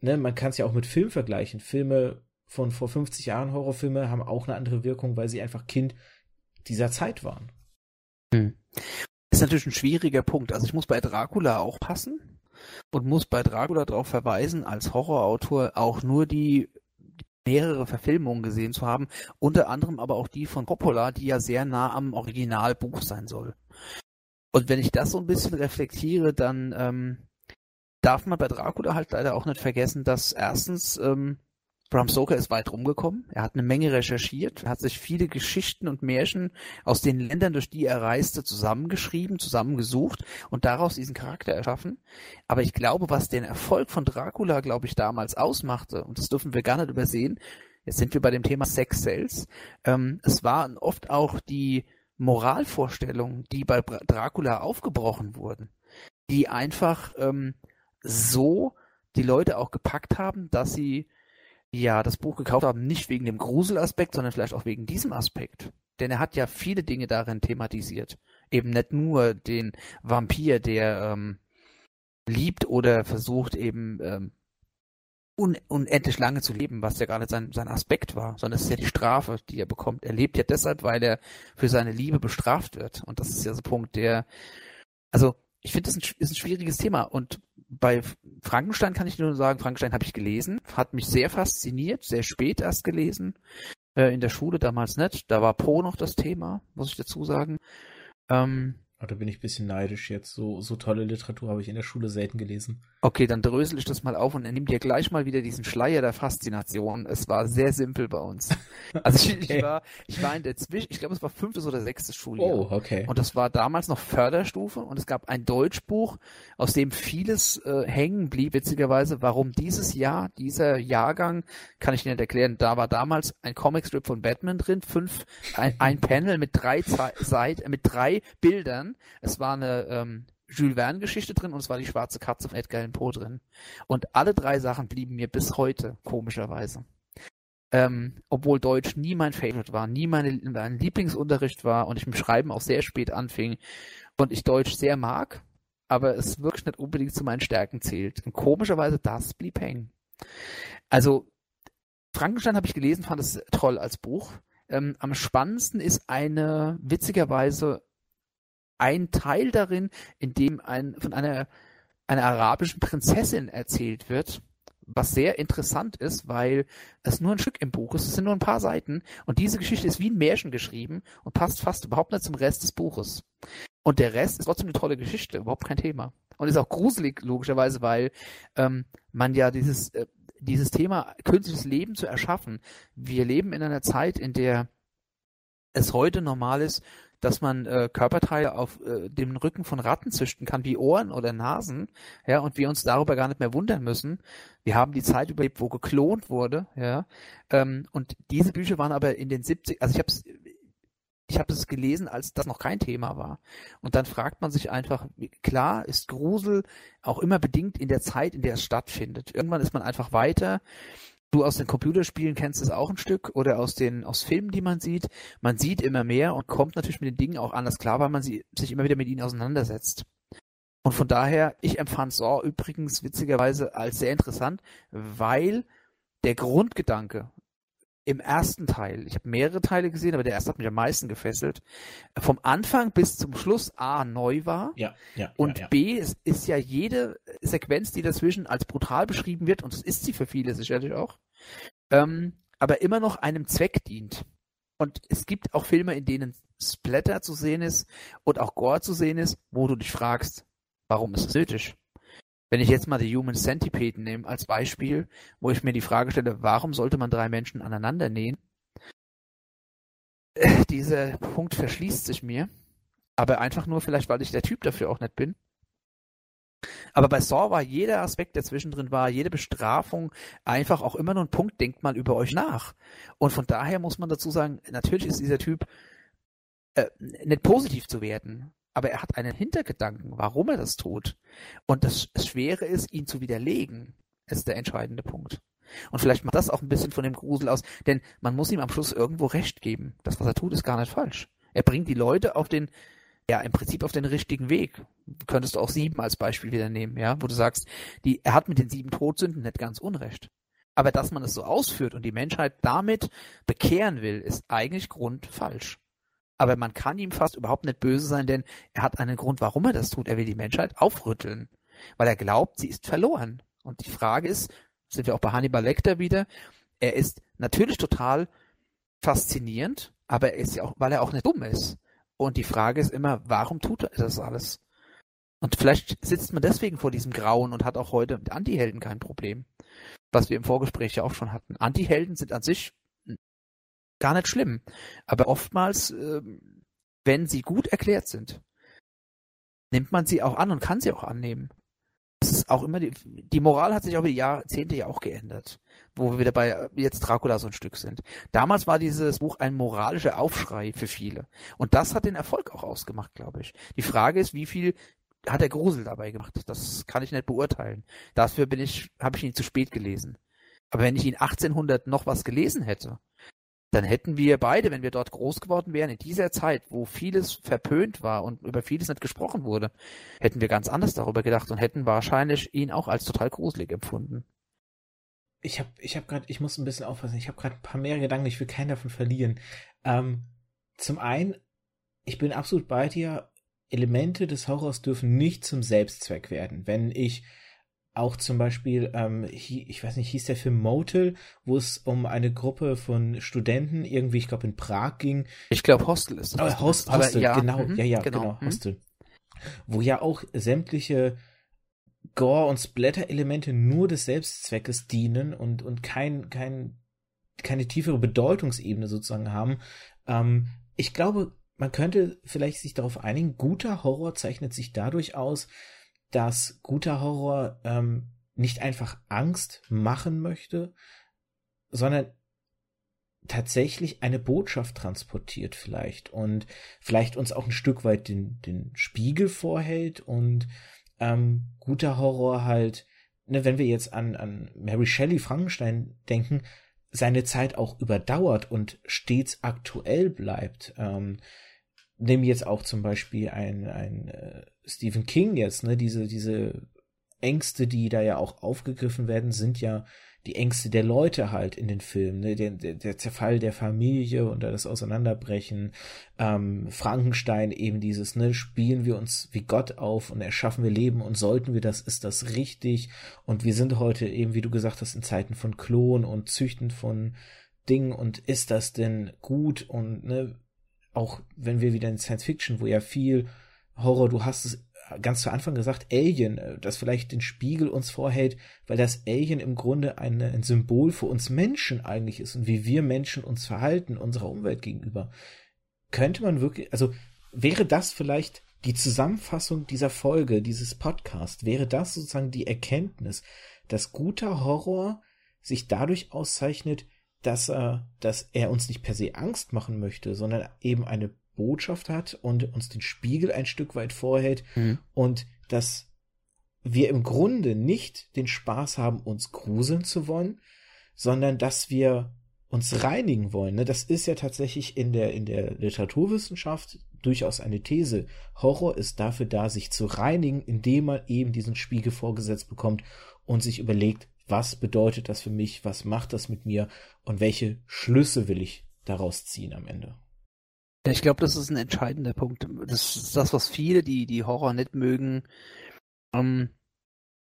[SPEAKER 2] Ne, man kann es ja auch mit Film vergleichen. Filme von vor 50 Jahren, Horrorfilme, haben auch eine andere Wirkung, weil sie einfach Kind dieser Zeit waren.
[SPEAKER 3] Hm. Das ist natürlich ein schwieriger Punkt. Also ich muss bei Dracula auch passen und muss bei Dracula darauf verweisen, als Horrorautor auch nur die mehrere Verfilmungen gesehen zu haben, unter anderem aber auch die von Coppola, die ja sehr nah am Originalbuch sein soll. Und wenn ich das so ein bisschen reflektiere, dann ähm, darf man bei Dracula halt leider auch nicht vergessen, dass erstens ähm, Bram Stoker ist weit rumgekommen. Er hat eine Menge recherchiert, hat sich viele Geschichten und Märchen aus den Ländern, durch die er reiste, zusammengeschrieben, zusammengesucht und daraus diesen Charakter erschaffen. Aber ich glaube, was den Erfolg von Dracula, glaube ich, damals ausmachte, und das dürfen wir gar nicht übersehen, jetzt sind wir bei dem Thema Sex Cells, ähm, es waren oft auch die Moralvorstellungen, die bei Dracula aufgebrochen wurden, die einfach ähm, so die Leute auch gepackt haben, dass sie ja das Buch gekauft haben, nicht wegen dem Gruselaspekt, sondern vielleicht auch wegen diesem Aspekt. Denn er hat ja viele Dinge darin thematisiert. Eben nicht nur den Vampir, der ähm, liebt oder versucht eben ähm, un unendlich lange zu leben, was ja gar nicht sein, sein Aspekt war, sondern es ist ja die Strafe, die er bekommt. Er lebt ja deshalb, weil er für seine Liebe bestraft wird. Und das ist ja so ein Punkt, der, also ich finde, das ist ein, ist ein schwieriges Thema. Und bei Frankenstein kann ich nur sagen, Frankenstein habe ich gelesen, hat mich sehr fasziniert, sehr spät erst gelesen, äh, in der Schule damals nicht. Da war Po noch das Thema, muss ich dazu sagen. Ähm,
[SPEAKER 2] Aber da bin ich ein bisschen neidisch jetzt. So, so tolle Literatur habe ich in der Schule selten gelesen.
[SPEAKER 3] Okay, dann drösel ich das mal auf und er nimmt dir gleich mal wieder diesen Schleier der Faszination. Es war sehr simpel bei uns. Also ich, okay. ich war, ich war in der Zwischen, ich glaube es war fünftes oder sechstes Schuljahr.
[SPEAKER 2] Oh, okay.
[SPEAKER 3] Und das war damals noch Förderstufe und es gab ein Deutschbuch, aus dem vieles äh, hängen blieb, witzigerweise. Warum dieses Jahr, dieser Jahrgang, kann ich nicht erklären. Da war damals ein Comicstrip von Batman drin, fünf, ein, ein Panel mit drei Seiten, mit drei Bildern. Es war eine ähm, Jules Verne Geschichte drin und es war die schwarze Katze von Edgar Allan Poe drin. Und alle drei Sachen blieben mir bis heute, komischerweise. Ähm, obwohl Deutsch nie mein Favorite war, nie meine, mein Lieblingsunterricht war und ich mit Schreiben auch sehr spät anfing und ich Deutsch sehr mag, aber es wirklich nicht unbedingt zu meinen Stärken zählt. Und komischerweise das blieb hängen. Also Frankenstein habe ich gelesen, fand es toll als Buch. Ähm, am spannendsten ist eine witzigerweise ein Teil darin, in dem ein, von einer, einer arabischen Prinzessin erzählt wird, was sehr interessant ist, weil es nur ein Stück im Buch ist, es sind nur ein paar Seiten und diese Geschichte ist wie ein Märchen geschrieben und passt fast überhaupt nicht zum Rest des Buches. Und der Rest ist trotzdem eine tolle Geschichte, überhaupt kein Thema. Und ist auch gruselig, logischerweise, weil ähm, man ja dieses, äh, dieses Thema künstliches Leben zu erschaffen. Wir leben in einer Zeit, in der es heute normal ist, dass man äh, Körperteile auf äh, dem Rücken von Ratten züchten kann, wie Ohren oder Nasen, ja, und wir uns darüber gar nicht mehr wundern müssen. Wir haben die Zeit überlebt, wo geklont wurde, ja, ähm, und diese Bücher waren aber in den 70, also ich habe es ich habe es gelesen, als das noch kein Thema war. Und dann fragt man sich einfach, klar ist Grusel auch immer bedingt in der Zeit, in der es stattfindet. Irgendwann ist man einfach weiter Du aus den Computerspielen kennst es auch ein Stück oder aus den aus Filmen, die man sieht. Man sieht immer mehr und kommt natürlich mit den Dingen auch anders klar, weil man sie, sich immer wieder mit ihnen auseinandersetzt. Und von daher, ich empfand Saw übrigens witzigerweise als sehr interessant, weil der Grundgedanke im ersten Teil, ich habe mehrere Teile gesehen, aber der erste hat mich am meisten gefesselt, vom Anfang bis zum Schluss A neu war
[SPEAKER 2] ja, ja,
[SPEAKER 3] und
[SPEAKER 2] ja, ja.
[SPEAKER 3] B ist, ist ja jede Sequenz, die dazwischen als brutal beschrieben wird, und das ist sie für viele sicherlich auch, ähm, aber immer noch einem Zweck dient. Und es gibt auch Filme, in denen Splatter zu sehen ist und auch Gore zu sehen ist, wo du dich fragst, warum ist es nötig? Wenn ich jetzt mal die Human Centipede nehme als Beispiel, wo ich mir die Frage stelle, warum sollte man drei Menschen aneinander nähen? Äh, dieser Punkt verschließt sich mir. Aber einfach nur vielleicht, weil ich der Typ dafür auch nicht bin. Aber bei Saw war jeder Aspekt, der zwischendrin war, jede Bestrafung einfach auch immer nur ein Punkt, denkt mal über euch nach. Und von daher muss man dazu sagen, natürlich ist dieser Typ äh, nicht positiv zu werten, aber er hat einen Hintergedanken, warum er das tut. Und das Schwere ist, ihn zu widerlegen, ist der entscheidende Punkt. Und vielleicht macht das auch ein bisschen von dem Grusel aus, denn man muss ihm am Schluss irgendwo Recht geben. Das, was er tut, ist gar nicht falsch. Er bringt die Leute auf den ja, im Prinzip auf den richtigen Weg. Könntest du auch sieben als Beispiel wieder nehmen, ja, wo du sagst, die, er hat mit den sieben Todsünden nicht ganz Unrecht. Aber dass man es so ausführt und die Menschheit damit bekehren will, ist eigentlich grundfalsch. Aber man kann ihm fast überhaupt nicht böse sein, denn er hat einen Grund, warum er das tut. Er will die Menschheit aufrütteln, weil er glaubt, sie ist verloren. Und die Frage ist, sind wir auch bei Hannibal Lecter wieder, er ist natürlich total faszinierend, aber er ist ja auch, weil er auch nicht dumm ist. Und die Frage ist immer, warum tut er das alles? Und vielleicht sitzt man deswegen vor diesem Grauen und hat auch heute mit Antihelden kein Problem. Was wir im Vorgespräch ja auch schon hatten. Antihelden sind an sich gar nicht schlimm. Aber oftmals, äh, wenn sie gut erklärt sind, nimmt man sie auch an und kann sie auch annehmen. Das ist auch immer die, die Moral hat sich über die Jahrzehnte ja auch geändert wo wir wieder bei äh, jetzt Dracula so ein Stück sind. Damals war dieses Buch ein moralischer Aufschrei für viele. Und das hat den Erfolg auch ausgemacht, glaube ich. Die Frage ist, wie viel hat der Grusel dabei gemacht? Das kann ich nicht beurteilen. Dafür bin ich, habe ich ihn zu spät gelesen. Aber wenn ich ihn 1800 noch was gelesen hätte, dann hätten wir beide, wenn wir dort groß geworden wären, in dieser Zeit, wo vieles verpönt war und über vieles nicht gesprochen wurde, hätten wir ganz anders darüber gedacht und hätten wahrscheinlich ihn auch als total gruselig empfunden
[SPEAKER 2] ich habe ich hab gerade, ich muss ein bisschen aufpassen, ich habe gerade ein paar mehr Gedanken, ich will keinen davon verlieren. Ähm, zum einen, ich bin absolut bei dir, Elemente des Horrors dürfen nicht zum Selbstzweck werden. Wenn ich auch zum Beispiel, ähm, ich weiß nicht, hieß der Film Motel, wo es um eine Gruppe von Studenten irgendwie, ich glaube in Prag ging.
[SPEAKER 3] Ich glaube Hostel ist
[SPEAKER 2] das. Oh, Host, Hostel,
[SPEAKER 3] ja,
[SPEAKER 2] genau, mhm, ja, ja, genau, genau Hostel. Mhm. Wo ja auch sämtliche Gore- und Splatter-Elemente nur des Selbstzweckes dienen und, und kein, kein, keine tiefere Bedeutungsebene sozusagen haben. Ähm, ich glaube, man könnte vielleicht sich darauf einigen, guter Horror zeichnet sich dadurch aus, dass guter Horror ähm, nicht einfach Angst machen möchte, sondern tatsächlich eine Botschaft transportiert vielleicht und vielleicht uns auch ein Stück weit den, den Spiegel vorhält und ähm, guter Horror halt, ne, wenn wir jetzt an, an Mary Shelley Frankenstein denken, seine Zeit auch überdauert und stets aktuell bleibt. Ähm, nehmen jetzt auch zum Beispiel ein, ein äh, Stephen King jetzt, ne, diese, diese Ängste, die da ja auch aufgegriffen werden, sind ja die Ängste der Leute halt in den Filmen, ne? der, der, der Zerfall der Familie und das Auseinanderbrechen, ähm, Frankenstein eben dieses, ne, spielen wir uns wie Gott auf und erschaffen wir Leben und sollten wir das, ist das richtig und wir sind heute eben, wie du gesagt hast, in Zeiten von Klon und Züchten von Dingen und ist das denn gut und ne, auch wenn wir wieder in Science Fiction, wo ja viel Horror, du hast es ganz zu Anfang gesagt, Alien, äh, das vielleicht den Spiegel uns vorhält, weil das Alien im Grunde ein, ein Symbol für uns Menschen eigentlich ist und wie wir Menschen uns verhalten unserer Umwelt gegenüber. Könnte man wirklich, also wäre das vielleicht die Zusammenfassung dieser Folge, dieses Podcast, wäre das sozusagen die Erkenntnis, dass guter Horror sich dadurch auszeichnet, dass er, dass er uns nicht per se Angst machen möchte, sondern eben eine Botschaft hat und uns den Spiegel ein Stück weit vorhält mhm. und dass wir im Grunde nicht den Spaß haben, uns gruseln zu wollen, sondern dass wir uns reinigen wollen. Ne? Das ist ja tatsächlich in der, in der Literaturwissenschaft durchaus eine These. Horror ist dafür da, sich zu reinigen, indem man eben diesen Spiegel vorgesetzt bekommt und sich überlegt, was bedeutet das für mich, was macht das mit mir und welche Schlüsse will ich daraus ziehen am Ende.
[SPEAKER 3] Ja, ich glaube, das ist ein entscheidender Punkt. Das ist das, was viele, die die Horror nicht mögen, ähm,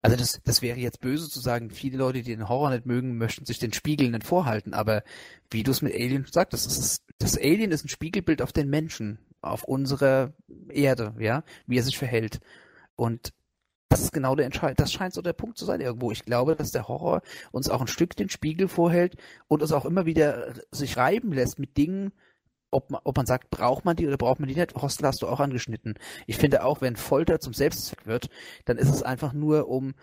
[SPEAKER 3] also das, das wäre jetzt böse zu sagen, viele Leute, die den Horror nicht mögen, möchten sich den Spiegel nicht vorhalten. Aber wie du es mit Alien sagst, das, ist, das Alien ist ein Spiegelbild auf den Menschen, auf unserer Erde, ja, wie er sich verhält. Und das ist genau der Entscheid. Das scheint so der Punkt zu sein irgendwo. Ich glaube, dass der Horror uns auch ein Stück den Spiegel vorhält und uns auch immer wieder sich reiben lässt mit Dingen, ob man, ob man sagt, braucht man die oder braucht man die nicht. Hostel hast du auch angeschnitten. Ich finde auch, wenn Folter zum Selbstzweck wird, dann ist es einfach nur um,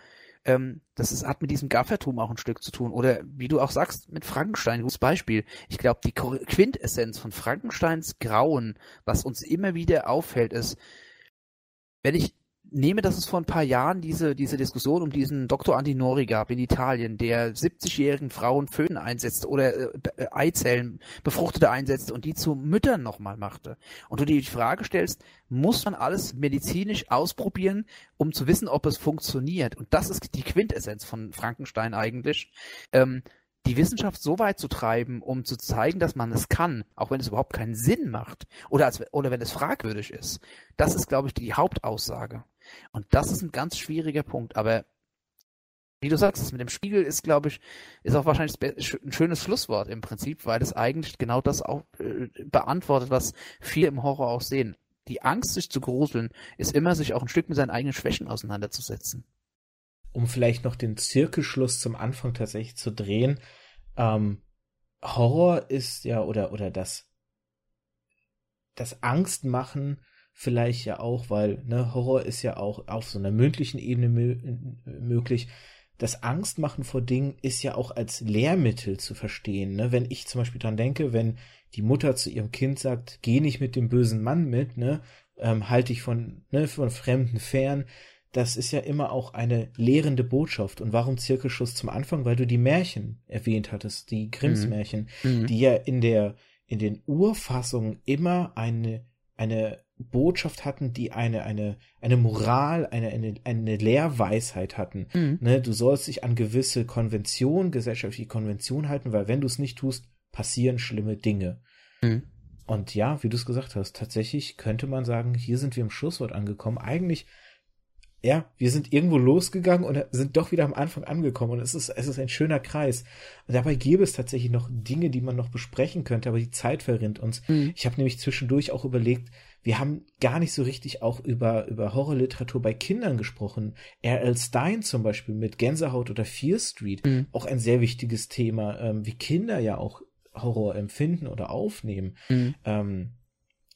[SPEAKER 3] ähm, das ist, hat mit diesem Gaffertum auch ein Stück zu tun. Oder wie du auch sagst, mit Frankenstein, gutes Beispiel. Ich glaube, die Quintessenz von Frankensteins Grauen, was uns immer wieder auffällt, ist, wenn ich nehme, dass es vor ein paar Jahren diese, diese Diskussion um diesen Dr. Antinori gab in Italien, der 70-jährigen Frauen Föhn einsetzt oder äh, äh, Eizellen, befruchtete einsetzt und die zu Müttern nochmal machte. Und du dir die Frage stellst, muss man alles medizinisch ausprobieren, um zu wissen, ob es funktioniert? Und das ist die Quintessenz von Frankenstein eigentlich. Ähm, die Wissenschaft so weit zu treiben, um zu zeigen, dass man es kann, auch wenn es überhaupt keinen Sinn macht oder, als, oder wenn es fragwürdig ist. Das ist, glaube ich, die Hauptaussage. Und das ist ein ganz schwieriger Punkt. Aber wie du sagst, das mit dem Spiegel ist, glaube ich, ist auch wahrscheinlich ein schönes Schlusswort im Prinzip, weil es eigentlich genau das auch äh, beantwortet, was viele im Horror auch sehen. Die Angst, sich zu gruseln, ist immer, sich auch ein Stück mit seinen eigenen Schwächen auseinanderzusetzen.
[SPEAKER 2] Um vielleicht noch den Zirkelschluss zum Anfang tatsächlich zu drehen, ähm, Horror ist ja, oder, oder das, das Angstmachen vielleicht ja auch, weil ne, Horror ist ja auch auf so einer mündlichen Ebene mö möglich. Das Angstmachen vor Dingen ist ja auch als Lehrmittel zu verstehen. Ne? Wenn ich zum Beispiel dran denke, wenn die Mutter zu ihrem Kind sagt, geh nicht mit dem bösen Mann mit, ne, ähm, halte ich von, ne, von Fremden fern, das ist ja immer auch eine lehrende Botschaft. Und warum Zirkelschuss zum Anfang? Weil du die Märchen erwähnt hattest, die Grimms mhm. Märchen, mhm. die ja in der, in den Urfassungen immer eine, eine Botschaft hatten, die eine, eine, eine Moral, eine, eine, eine Lehrweisheit hatten. Mhm. Ne, du sollst dich an gewisse Konventionen, gesellschaftliche Konventionen halten, weil wenn du es nicht tust, passieren schlimme Dinge. Mhm. Und ja, wie du es gesagt hast, tatsächlich könnte man sagen, hier sind wir im Schlusswort angekommen. Eigentlich ja, wir sind irgendwo losgegangen und sind doch wieder am Anfang angekommen und es ist, es ist ein schöner Kreis. Und dabei gäbe es tatsächlich noch Dinge, die man noch besprechen könnte, aber die Zeit verrinnt uns. Mhm. Ich habe nämlich zwischendurch auch überlegt, wir haben gar nicht so richtig auch über, über Horrorliteratur bei Kindern gesprochen. R.L. Stein zum Beispiel mit Gänsehaut oder Fear Street, mhm. auch ein sehr wichtiges Thema, ähm, wie Kinder ja auch Horror empfinden oder aufnehmen. Mhm. Ähm,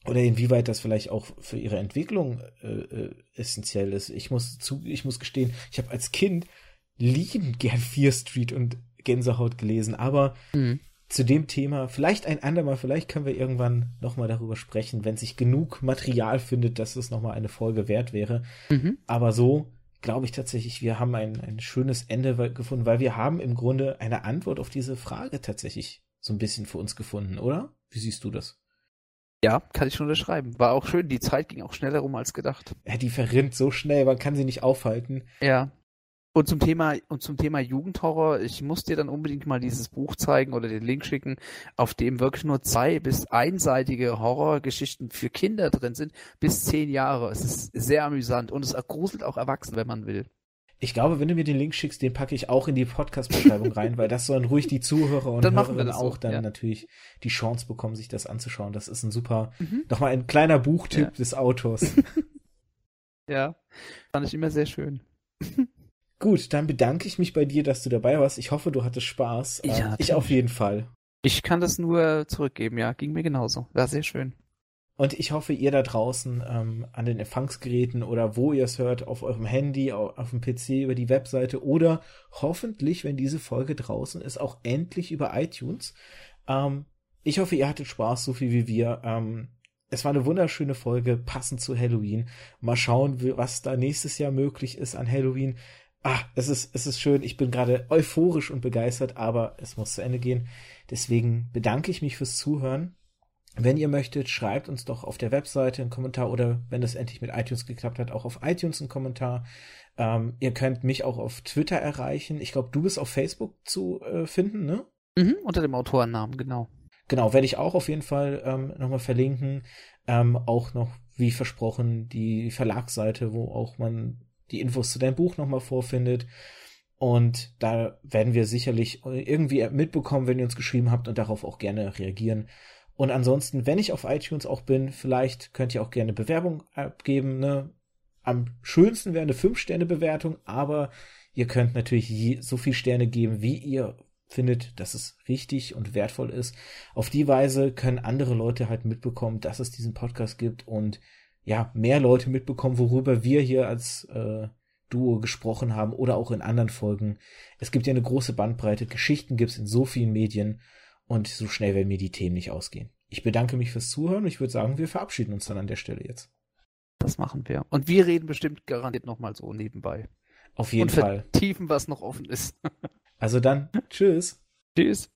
[SPEAKER 2] oder inwieweit das vielleicht auch für ihre Entwicklung äh, äh, essentiell ist. Ich muss zu, ich muss gestehen, ich habe als Kind liebend gern Fear Street und Gänsehaut gelesen, aber mhm. Zu dem Thema vielleicht ein andermal, vielleicht können wir irgendwann nochmal darüber sprechen, wenn sich genug Material findet, dass es nochmal eine Folge wert wäre. Mhm. Aber so glaube ich tatsächlich, wir haben ein, ein schönes Ende gefunden, weil wir haben im Grunde eine Antwort auf diese Frage tatsächlich so ein bisschen für uns gefunden, oder? Wie siehst du das?
[SPEAKER 3] Ja, kann ich schon unterschreiben. War auch schön, die Zeit ging auch schneller rum als gedacht.
[SPEAKER 2] Ja, die verrinnt so schnell, man kann sie nicht aufhalten.
[SPEAKER 3] Ja. Und zum Thema, und zum Thema Jugendhorror, ich muss dir dann unbedingt mal dieses Buch zeigen oder den Link schicken, auf dem wirklich nur zwei bis einseitige Horrorgeschichten für Kinder drin sind, bis zehn Jahre. Es ist sehr amüsant und es gruselt auch Erwachsene, wenn man will.
[SPEAKER 2] Ich glaube, wenn du mir den Link schickst, den packe ich auch in die Podcast-Beschreibung rein, weil das sollen ruhig die Zuhörer und
[SPEAKER 3] dann Hörerinnen
[SPEAKER 2] auch dann ja. natürlich die Chance bekommen, sich das anzuschauen. Das ist ein super, mhm. nochmal ein kleiner Buchtipp ja. des Autors.
[SPEAKER 3] ja, fand ich immer sehr schön.
[SPEAKER 2] Gut, dann bedanke ich mich bei dir, dass du dabei warst. Ich hoffe, du hattest Spaß. Ja, ich auf jeden Fall.
[SPEAKER 3] Ich kann das nur zurückgeben, ja. Ging mir genauso. War sehr schön.
[SPEAKER 2] Und ich hoffe, ihr da draußen ähm, an den Empfangsgeräten oder wo ihr es hört, auf eurem Handy, auf, auf dem PC, über die Webseite oder hoffentlich, wenn diese Folge draußen ist, auch endlich über iTunes. Ähm, ich hoffe, ihr hattet Spaß, so viel wie wir. Ähm, es war eine wunderschöne Folge, passend zu Halloween. Mal schauen, was da nächstes Jahr möglich ist an Halloween. Ah, es ist, es ist schön. Ich bin gerade euphorisch und begeistert, aber es muss zu Ende gehen. Deswegen bedanke ich mich fürs Zuhören. Wenn ihr möchtet, schreibt uns doch auf der Webseite einen Kommentar oder wenn es endlich mit iTunes geklappt hat, auch auf iTunes einen Kommentar. Ähm, ihr könnt mich auch auf Twitter erreichen. Ich glaube, du bist auf Facebook zu äh, finden, ne?
[SPEAKER 3] Mhm, unter dem Autorennamen, genau.
[SPEAKER 2] Genau, werde ich auch auf jeden Fall ähm, nochmal verlinken. Ähm, auch noch, wie versprochen, die Verlagsseite, wo auch man die Infos zu deinem Buch nochmal vorfindet. Und da werden wir sicherlich irgendwie mitbekommen, wenn ihr uns geschrieben habt und darauf auch gerne reagieren. Und ansonsten, wenn ich auf iTunes auch bin, vielleicht könnt ihr auch gerne Bewerbung abgeben. Ne? Am schönsten wäre eine 5-Sterne-Bewertung, aber ihr könnt natürlich so viel Sterne geben, wie ihr findet, dass es richtig und wertvoll ist. Auf die Weise können andere Leute halt mitbekommen, dass es diesen Podcast gibt und ja, mehr Leute mitbekommen, worüber wir hier als äh, Duo gesprochen haben oder auch in anderen Folgen. Es gibt ja eine große Bandbreite, Geschichten gibt es in so vielen Medien und so schnell werden mir die Themen nicht ausgehen. Ich bedanke mich fürs Zuhören und ich würde sagen, wir verabschieden uns dann an der Stelle jetzt.
[SPEAKER 3] Das machen wir. Und wir reden bestimmt garantiert nochmal so nebenbei.
[SPEAKER 2] Auf jeden und
[SPEAKER 3] Fall. Tiefen, was noch offen ist.
[SPEAKER 2] also dann, tschüss.
[SPEAKER 3] Tschüss.